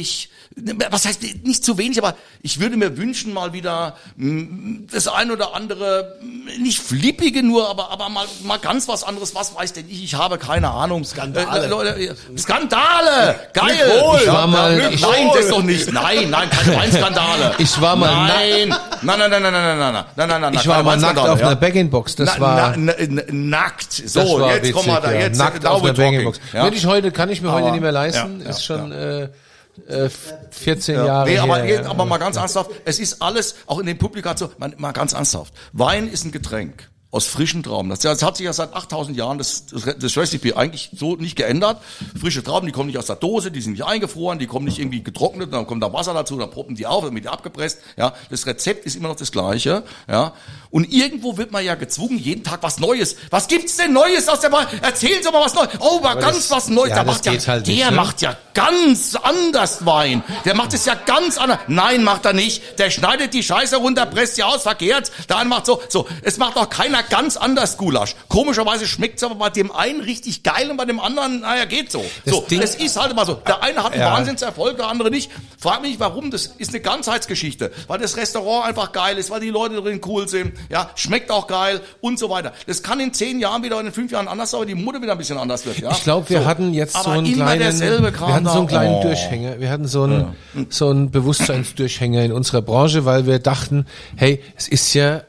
was heißt nicht zu wenig, aber ich würde mir wünschen, mal wieder mm, das ein oder andere, mm, nicht flippige nur, aber, aber mal, mal ganz was anderes, was weiß denn ich, ich habe keine Ahnung. Skandale. Äh, Leute, äh, Skandale! Geil! Glückwohl. Ich war mal- nein, ich- das doch nicht. Nein, nein, keine Weinskandale. Ich war mal Nein, nein, nein, nein, nein, nein, nein, nein, nein, nein, nein, ich war mal nackt auf ja. einer Back-in-Box. Das Na- war, na, na, na, nackt. So, jetzt kommen wir da witzig, ja. jetzt. nackt auf einer. Back-in-Box. Ja. Würde ich heute, kann ich mir heute nicht mehr leisten. ist schon äh, äh, 14 Ja. Jahre Nee, aber, her. aber mal ganz ernsthaft, es ist alles, auch in den Publikationen, mal, mal ganz ernsthaft. Wein ist ein Getränk. Aus frischen Trauben. Das, das hat sich ja seit 8000 Jahren das, das, Recipe eigentlich so nicht geändert. Frische Trauben, die kommen nicht aus der Dose, die sind nicht eingefroren, die kommen nicht irgendwie getrocknet, dann kommt da Wasser dazu, dann proppen die auf, dann wird die abgepresst. Ja, das Rezept ist immer noch das gleiche. Ja, und irgendwo wird man ja gezwungen, jeden Tag was Neues. Was gibt's denn Neues aus der Bar? Erzählen Sie mal was Neues. Oh, war ganz das- was Neues. ja, der macht ja, halt der nicht, ne? macht ja ganz anders Wein. Der macht es ja ganz anders. Nein, macht er nicht. Der schneidet die Scheiße runter, presst sie aus, verkehrt. Eine macht so, so. Es macht auch keiner ganz anders Gulasch. Komischerweise schmeckt's aber bei dem einen richtig geil und bei dem anderen, naja, geht so. Das so, Ding- es ist halt immer so. Der eine hat einen Ja. Wahnsinnserfolg, der andere nicht. Frag mich nicht, warum. Das ist eine Ganzheitsgeschichte. Weil das Restaurant einfach geil ist, weil die Leute drin cool sind. Ja, schmeckt auch geil und so weiter. Das kann in zehn Jahren wieder, in fünf Jahren anders sein, aber die Mode wieder ein bisschen anders wird. Ja? Ich glaube, wir So. hatten jetzt so Aber einen immer kleinen, wir hatten so einen kleinen Oh. Durchhänger. Wir hatten so einen, so einen Bewusstseinsdurchhänger in unserer Branche, weil wir dachten, hey, es ist ja,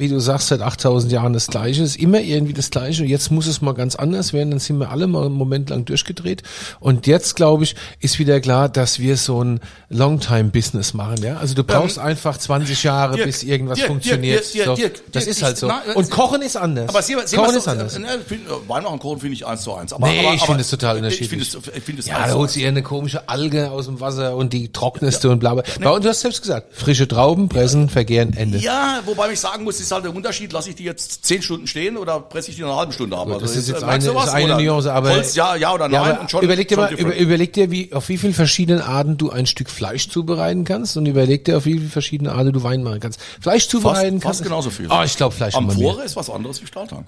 wie du sagst, seit 8000 Jahren das Gleiche. Ist immer irgendwie das Gleiche. Und jetzt muss es mal ganz anders werden. Dann sind wir alle mal einen Moment lang durchgedreht. Und jetzt, glaube ich, ist wieder klar, dass wir so ein Longtime-Business machen, ja. Also du brauchst einfach 20 Jahre, Dirk, bis irgendwas Dirk, funktioniert. Dirk, so. Das ist halt ich- so. na, Und Kochen ist anders. Aber sehen wir, sehen Kochen ist so, anders. Äh, find, äh, Wein machen Kochen finde ich eins zu eins. Aber, Nee, aber, ich finde es total Ich unterschiedlich. finde es, ich finde es Ja, da holt sie eine komische Alge aus dem Wasser und die trockneste und bla bla. Ja. Und du hast selbst gesagt, frische Trauben, pressen, vergären, Ende. Ja, wobei ich sagen muss, ist halt der Unterschied, lasse ich die jetzt zehn Stunden stehen oder presse ich die in einer halben Stunde ab? das ist jetzt äh, eine, was? ist eine Nuance, aber, Holz, ja, ja oder Ja, nein und schon, überleg dir mal, über, überleg dir, wie, auf wie vielen verschiedenen Arten du ein Stück Fleisch zubereiten kannst und überleg dir, auf wie viele verschiedene Arten du Wein machen kannst. Fleisch zubereiten fast, kannst. fast genauso viel. Oh, ich glaube Fleisch Amphore ist was anderes wie Stahltank.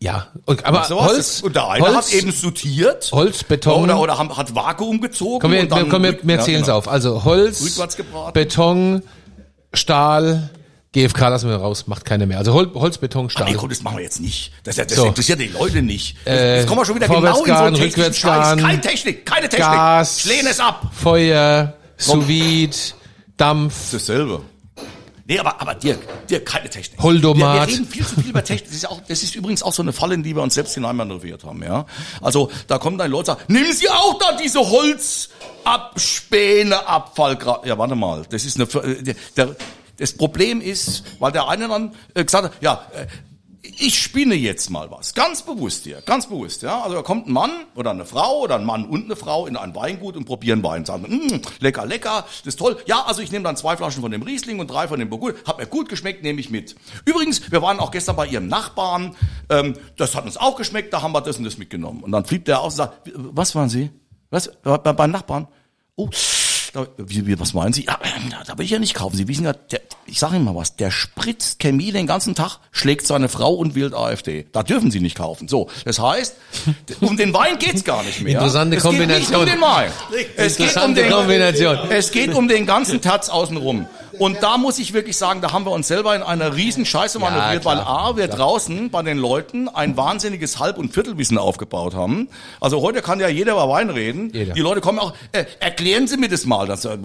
Ja, und, aber was? Holz, und der eine Holz, hat eben sortiert. Holz, Beton. Oder, oder hat Vakuum gezogen. Komm, wir, und dann komm, wir, wir ja, zählen es genau. auf. Also Holz. Beton, Stahl, GFK lassen wir raus, macht keiner mehr. Also Hol, Holz, Beton, Ah, Stahl. nee, komm, das machen wir jetzt nicht. Das, das So. interessiert die Leute nicht. Das, Äh, jetzt kommen wir schon wieder genau in so einen technischen Rückwärtsgarn, Scheiß. Keine Technik, keine Technik. Gas, Ich lehne es ab. Feuer, Sous Vide, Dampf. Dasselbe. Nee, aber, aber Dirk, Dirk, keine Technik. Holdomat. Wir, wir reden viel zu viel über Technik. Das ist, auch, das ist übrigens auch so eine Falle, in die wir uns selbst hineinmanövriert haben, ja. Also, da kommen dann Leute und sagen, nehmen Sie auch da diese Holzabspäne, Abfallgra... Ja, warte mal, das ist eine... äh, Der, der, das Problem ist, weil der eine dann äh, gesagt hat, ja, äh, ich spinne jetzt mal was. Ganz bewusst hier, ganz bewusst. Ja? Also da kommt ein Mann oder eine Frau oder ein Mann und eine Frau in ein Weingut und probieren Wein. Sagen, mm, lecker, lecker, das ist toll. Ja, also ich nehme dann zwei Flaschen von dem Riesling und drei von dem Burgund. Hat mir gut geschmeckt, nehme ich mit. Übrigens, wir waren auch gestern bei ihrem Nachbarn. Ähm, das hat uns auch geschmeckt, da haben wir das und das mitgenommen. Und dann fliegt der aus und sagt, was waren Sie? Was? Bei, beim Nachbarn? Oh, da, wie, wie, was meinen Sie? Ja, da will ich ja nicht kaufen. Sie wissen ja, der, ich sage Ihnen mal was, der spritzt Chemie den ganzen Tag, schlägt seine Frau und wählt AfD. Da dürfen Sie nicht kaufen. So, das heißt, um den Wein geht's gar nicht mehr. Interessante es Kombination. Geht nicht um den Wein. Es geht um den, Kombination. Es geht um den ganzen Tatz außenrum. Und da muss ich wirklich sagen, da haben wir uns selber in einer riesen Scheiße manövriert, weil A, wir draußen bei den Leuten ein wahnsinniges Halb- und Viertelwissen aufgebaut haben. Also heute kann ja jeder über Wein reden. Jeder. Die Leute kommen auch, äh, erklären Sie mir das mal. Das, äh,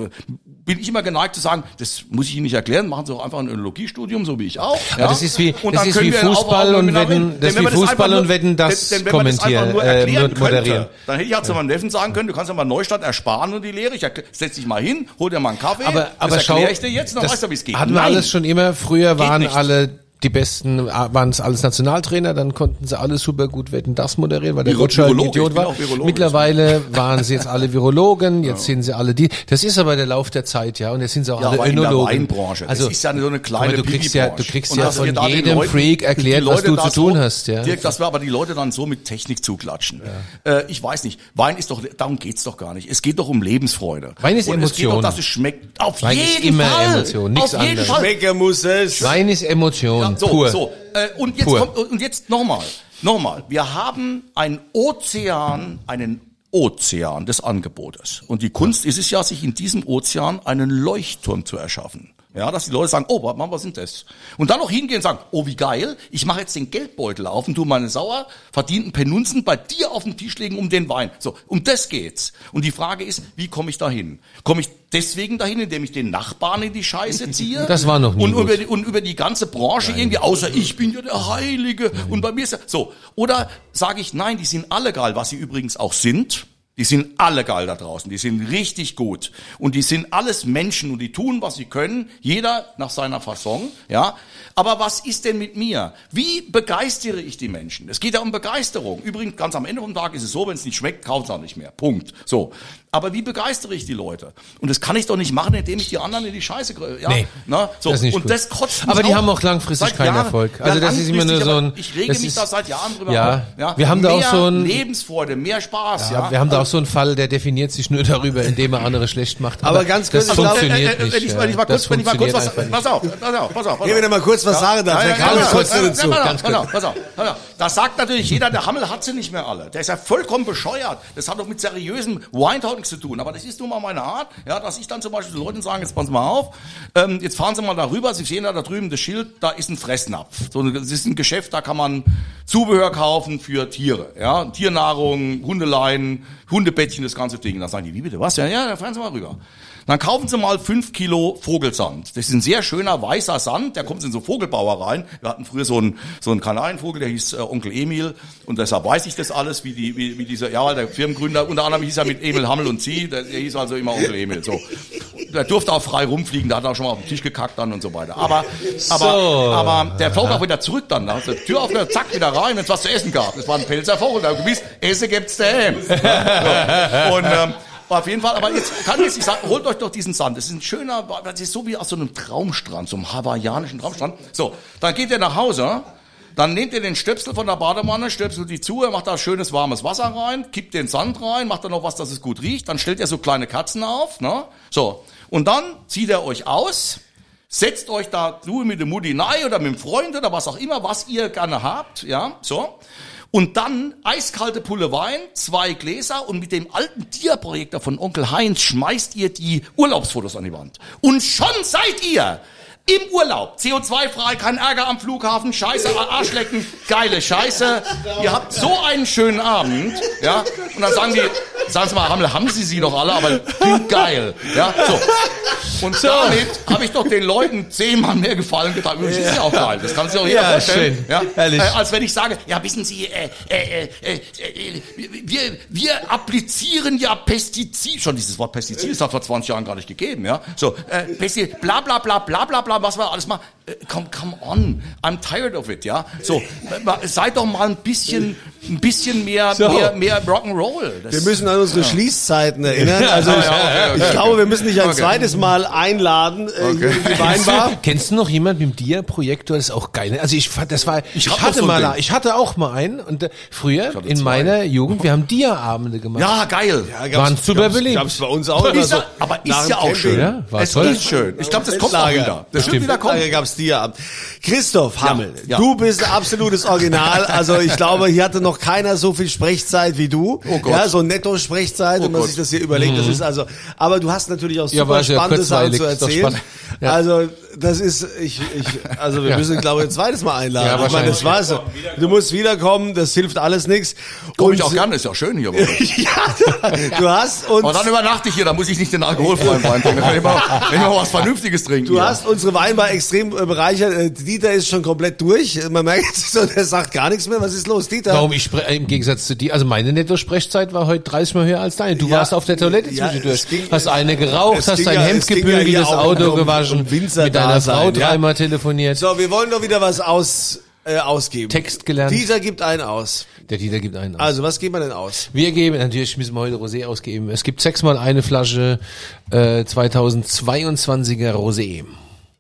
bin ich immer geneigt zu sagen, das muss ich Ihnen nicht erklären, machen Sie doch einfach ein Önologiestudium, so wie ich auch. Ja? das ist wie- Und das ist wie Fußball auch und Wetten- das wenn wie Fußball einfach und Wetten, das denn, wenn das kommentieren, nur äh, moderieren. könnte, dann hätte ich ja zu meinem Neffen sagen können, du kannst ja mal Neustadt ersparen und die Lehre. Ich erkl- setz dich mal hin, hol dir mal einen Kaffee, Aber, aber das erkläre ich dir jetzt, dann das weißt du, wie es geht. Hatten wir Nein. alles schon immer. Früher waren nicht. alle die besten, waren es alles Nationaltrainer, dann konnten sie alle super gut wetten, das moderieren, weil der Viro- Rutscher ein Idiot war. Mittlerweile waren sie jetzt alle Virologen, jetzt sind sie alle die. Das ist aber der Lauf der Zeit, ja, und jetzt sind sie auch Ja, alle aber in der Önologen. Weinbranche. Das Also ist ja so eine kleine du kriegst ja, du kriegst Und ja von jedem Leuten- Freak erklärt, was du zu tun so, hast, ja. Dirk, dass wir aber die Leute dann so mit Technik zuklatschen. Äh, ich weiß nicht. Wein ist doch, darum geht's doch gar nicht. Es geht doch um Lebensfreude. Wein ist Und es geht doch, Emotion. dass es schmeckt. Auf Wein ist jeden immer Fall. Emotion, nichts Auf jeden anderes. Fall. Schmecker muss es. Wein ist Emotion, Ja, so, pur. so. Äh, und jetzt Pur. kommt, und jetzt nochmal, nochmal. Wir haben einen Ozean, einen Ozean des Angebotes. Und die Kunst ist es ja, sich in diesem Ozean einen Leuchtturm zu erschaffen. Ja, dass die Leute sagen, oh, mal, was sind das? Und dann noch hingehen und sagen, oh, wie geil, ich mache jetzt den Geldbeutel auf und tu meine sauer verdienten Penunzen bei dir auf den Tisch legen um den Wein. So, um das geht's. Und die Frage ist, wie komme ich dahin? Komme ich deswegen dahin, indem ich den Nachbarn in die Scheiße ziehe? Das war noch nie und gut. über die, und über die ganze Branche irgendwie, außer ich bin ja der Heilige und bei mir ist ja, so. Oder sage ich, nein, die sind alle geil, was sie übrigens auch sind. Die sind alle geil da draußen. Die sind richtig gut. Und die sind alles Menschen und die tun, was sie können. Jeder nach seiner Fasson, ja. Aber was ist denn mit mir? Wie begeistere ich die Menschen? Es geht ja um Begeisterung. Übrigens, ganz am Ende vom Tag ist es so, wenn es nicht schmeckt, kauft es auch nicht mehr. Punkt. So. Aber wie begeistere ich die Leute? Und das kann ich doch nicht machen, indem ich die anderen in die Scheiße, gr- ja, Nee, na, so. das ist nicht und gut. das kotzt mich Aber die haben auch langfristig keinen Jahren. Erfolg. Also das ist immer nur so aber ein- Ich rege mich ist- da seit Jahren drüber Ja. Ja. Wir haben da auch mehr so ein- Lebensfreude, mehr Spaß, ja. Ja, wir haben da auch so einen Fall, der definiert sich nur darüber, indem er andere schlecht macht. Aber ganz kurz, das glaub, funktioniert äh, äh, nicht. Wenn ich, wenn ich mal ja. kurz, Das wenn ich mal kurz was, pass auf, pass auf, pass auf. Er mal kurz was sagen darf, ja, ist kurz ja, dazu. ja, Ganz pass auf, pass auf, pass auf. Das sagt natürlich jeder, der Hammel hat sie nicht mehr alle. Der ist ja vollkommen bescheuert. Das hat doch mit seriösem Wine-Talk nichts zu tun. Aber das ist nun mal meine Art, ja, dass ich dann zum Beispiel den Leuten sage, jetzt passen Sie mal auf, ähm, jetzt fahren Sie mal darüber, Sie sehen da, da drüben das Schild, da ist ein Fressnapf. So, das ist ein Geschäft, da kann man Zubehör kaufen für Tiere, ja, Tiernahrung, Hundeleien, Hundebettchen, das ganze Ding. Da sagen die, wie bitte, was? Ja, ja, fahren Sie mal rüber. Dann kaufen Sie mal fünf Kilo Vogelsand. Das ist ein sehr schöner weißer Sand, der kommt in so Vogelbauer rein. Wir hatten früher so einen, so einen Kanarienvogel, der hieß äh, Onkel Emil. Und deshalb weiß ich das alles, wie, die, wie, wie dieser, ja, der Firmengründer, unter anderem hieß er mit Emil Hammel und Sie, der, der hieß also immer Onkel Emil. So. Der durfte auch frei rumfliegen, der hat auch schon mal auf den Tisch gekackt dann und so weiter. Aber, aber, aber der flog auch wieder zurück dann. Da hast du die Tür aufgehört, zack, wieder rein, wenn es was zu essen gab. Das war ein Pelzer Vogel, da gewusst, Essen gibt's daheim. Ja, so. Und, ähm, auf jeden Fall, aber jetzt kann ich, sagen, holt euch doch diesen Sand. Das ist ein schöner, das ist so wie aus so einem Traumstrand, so einem hawaiianischen Traumstrand. So, dann geht ihr nach Hause, dann nehmt ihr den Stöpsel von der Badewanne, stöpselt die zu, macht da schönes warmes Wasser rein, kippt den Sand rein, macht da noch was, dass es gut riecht, dann stellt ihr so kleine Katzen auf, ne? So. Und dann zieht ihr euch aus, setzt euch da du mit dem Mutti oder mit dem Freund oder was auch immer, was ihr gerne habt, ja, so. Und dann eiskalte Pulle Wein, zwei Gläser und mit dem alten Tierprojektor von Onkel Heinz schmeißt ihr die Urlaubsfotos an die Wand. Und schon seid ihr im Urlaub. CO2-frei, kein Ärger am Flughafen, Scheiße, Arschlecken, geile Scheiße. Ihr habt so einen schönen Abend, ja. Und dann sagen die, sagen Sie mal, Hammel, haben Sie sie doch alle, aber klingt geil, ja. So. Und damit habe ich doch den Leuten zehnmal mehr Gefallen getan. Übrigens ist ja auch geil. Das kann sich auch jeder Ja, vorstellen. schön. Ja? Herrlich. Äh, als wenn ich sage, ja, wissen Sie, äh, äh, äh, äh, wir, wir applizieren ja Pestizid. Schon dieses Wort Pestizid, das hat vor 20 Jahren gar nicht gegeben, ja. So, äh, Pestizid, bla bla bla bla bla bla, was wir alles mal. Come, come on, I'm tired of it, ja. So, seid doch mal ein bisschen, ein bisschen mehr, mehr, mehr Rock'n'Roll. Das- Wir müssen an unsere Schließzeiten erinnern. Also ich, Ja, okay, okay, ich glaube, wir müssen dich ein Okay. zweites Mal einladen äh, in die Weinbar. Kennst du noch jemand mit dem Dia-Projektor? Das ist auch geil. ne? Also ich fand, das war, ich, noch hatte so mal, Ding. ich hatte auch mal einen und äh, früher in zwei. meiner Jugend, wir haben Dia-Abende gemacht. ja, geil. Waren super gab's, beliebt. Gab's bei uns auch immer Ist so. ja, aber ist ja auch Camping. schön. Ja, war es toll. ist schön. Ich glaube, das kommt auch wieder. Das wird wieder kommen. Dir ab. Christoph Hammel, ja. du bist absolutes Original. Also ich glaube, hier hatte noch keiner so viel Sprechzeit wie du. Oh Gott. Ja, so Netto-Sprechzeit, wenn man Gott. sich das hier überlegt. Das ist also, aber du hast natürlich auch Ja, super sehr spannende Sachen zu erzählen. Ja. Also das ist, ich, ich, also wir Ja. müssen, glaube ich, ein zweites Mal einladen. Ja, ich meine, das war's. Du musst wiederkommen, das hilft alles nichts. Komm ich auch gerne, ist ja schön hier. ja, du hast uns Aber dann übernachte ich hier, dann muss ich nicht den alkoholfreien Wein trinken. Kann ich mal, ich mal was Vernünftiges trinken. Du hier. hast unsere Weinbar extrem äh, bereichert. Äh, Dieter ist schon komplett durch. Man merkt so, der sagt gar nichts mehr. Was ist los, Dieter? Warum ich spre- äh, im Gegensatz zu dir, also meine Netto-Sprechzeit war heute 30 Mal höher als deine. Du Ja. warst auf der Toilette Ja, zwischendurch. es ging- hast eine geraucht, es hast dein ja- Hemd es gebügelt, das Auto um- gewaschen, um Winzer mit deiner sein, Frau ja. dreimal telefoniert. So, wir wollen doch wieder was aus, äh, ausgeben. Text gelernt. Dieter gibt einen aus. Der Dieter gibt einen aus. Also, was geben wir denn aus? Wir geben, natürlich müssen wir heute Rosé ausgeben. Es gibt sechsmal eine Flasche äh, 2022er Rosé.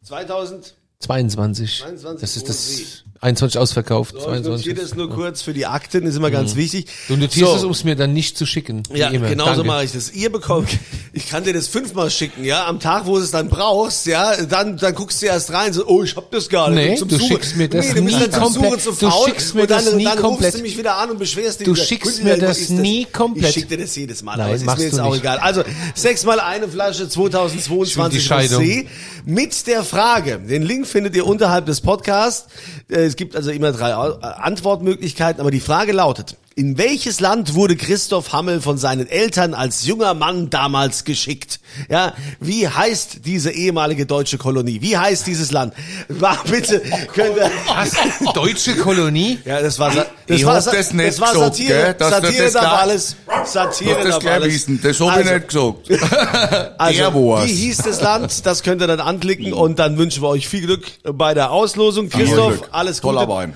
2000. 22. 22 Das ist das 21 ausverkauft. So, ich 22. notiere das nur kurz für die Akten, ist immer ganz wichtig. Du notierst So. es, um es mir dann nicht zu schicken. Ja, genau so mache ich das. Ihr bekommt, ich kann dir das fünfmal schicken, ja, am Tag, wo du es dann brauchst, ja, dann, dann guckst du erst rein, so, oh, ich hab das gar nicht. Nee, zum du Suchen- schickst mir das nee, du nie dann zum komplett. Du schickst mir dann, das nie dann rufst komplett. du mich wieder an und beschwerst dich. Du wieder. schickst mir das nie komplett. Ich schick dir das jedes Mal, Nein, aber es ist mir jetzt auch nicht. egal. Also, sechsmal eine Flasche Ich 2022 will die Scheidung. Rosé mit der Frage. Den Link findet ihr unterhalb des Podcasts. Äh, Es gibt also immer drei Antwortmöglichkeiten, aber die Frage lautet, In welches Land wurde Christoph Hammel von seinen Eltern als junger Mann damals geschickt? Ja, wie heißt diese ehemalige deutsche Kolonie? Wie heißt dieses Land? War bitte, könnt ihr, Was? Deutsche Kolonie? ja, das war, das Ich war, Sa- das nicht das war gesagt, Satire, du Satire das darf gar- alles, Satire Das darf alles. wissen, das hab ich Also, nicht gesagt. Also, wie hieß das Land? Das könnt ihr dann anklicken und dann wünschen wir euch viel Glück bei der Auslosung. Christoph, alles Gute.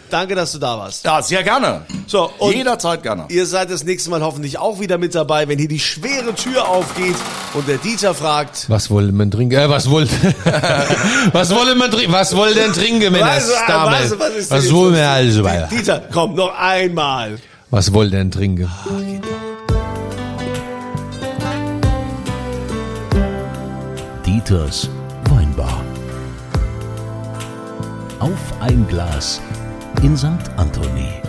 Danke, dass du da warst. Ja, sehr gerne. So, und Jederzeit gerne. Ihr seid das nächste Mal hoffentlich auch wieder mit dabei, wenn hier die schwere Tür aufgeht und der Dieter fragt. Was wollen man trinken? Äh, was wollt, was wollen man trinken? Was wollen denn trinken, Männer? Weißt du, Damen? weißt du, was ist was wollen wir also? Die- Dieter, komm, noch einmal. Was wollen denn trinken? Dieters Weinbar. Auf ein Glas in St. Anthony.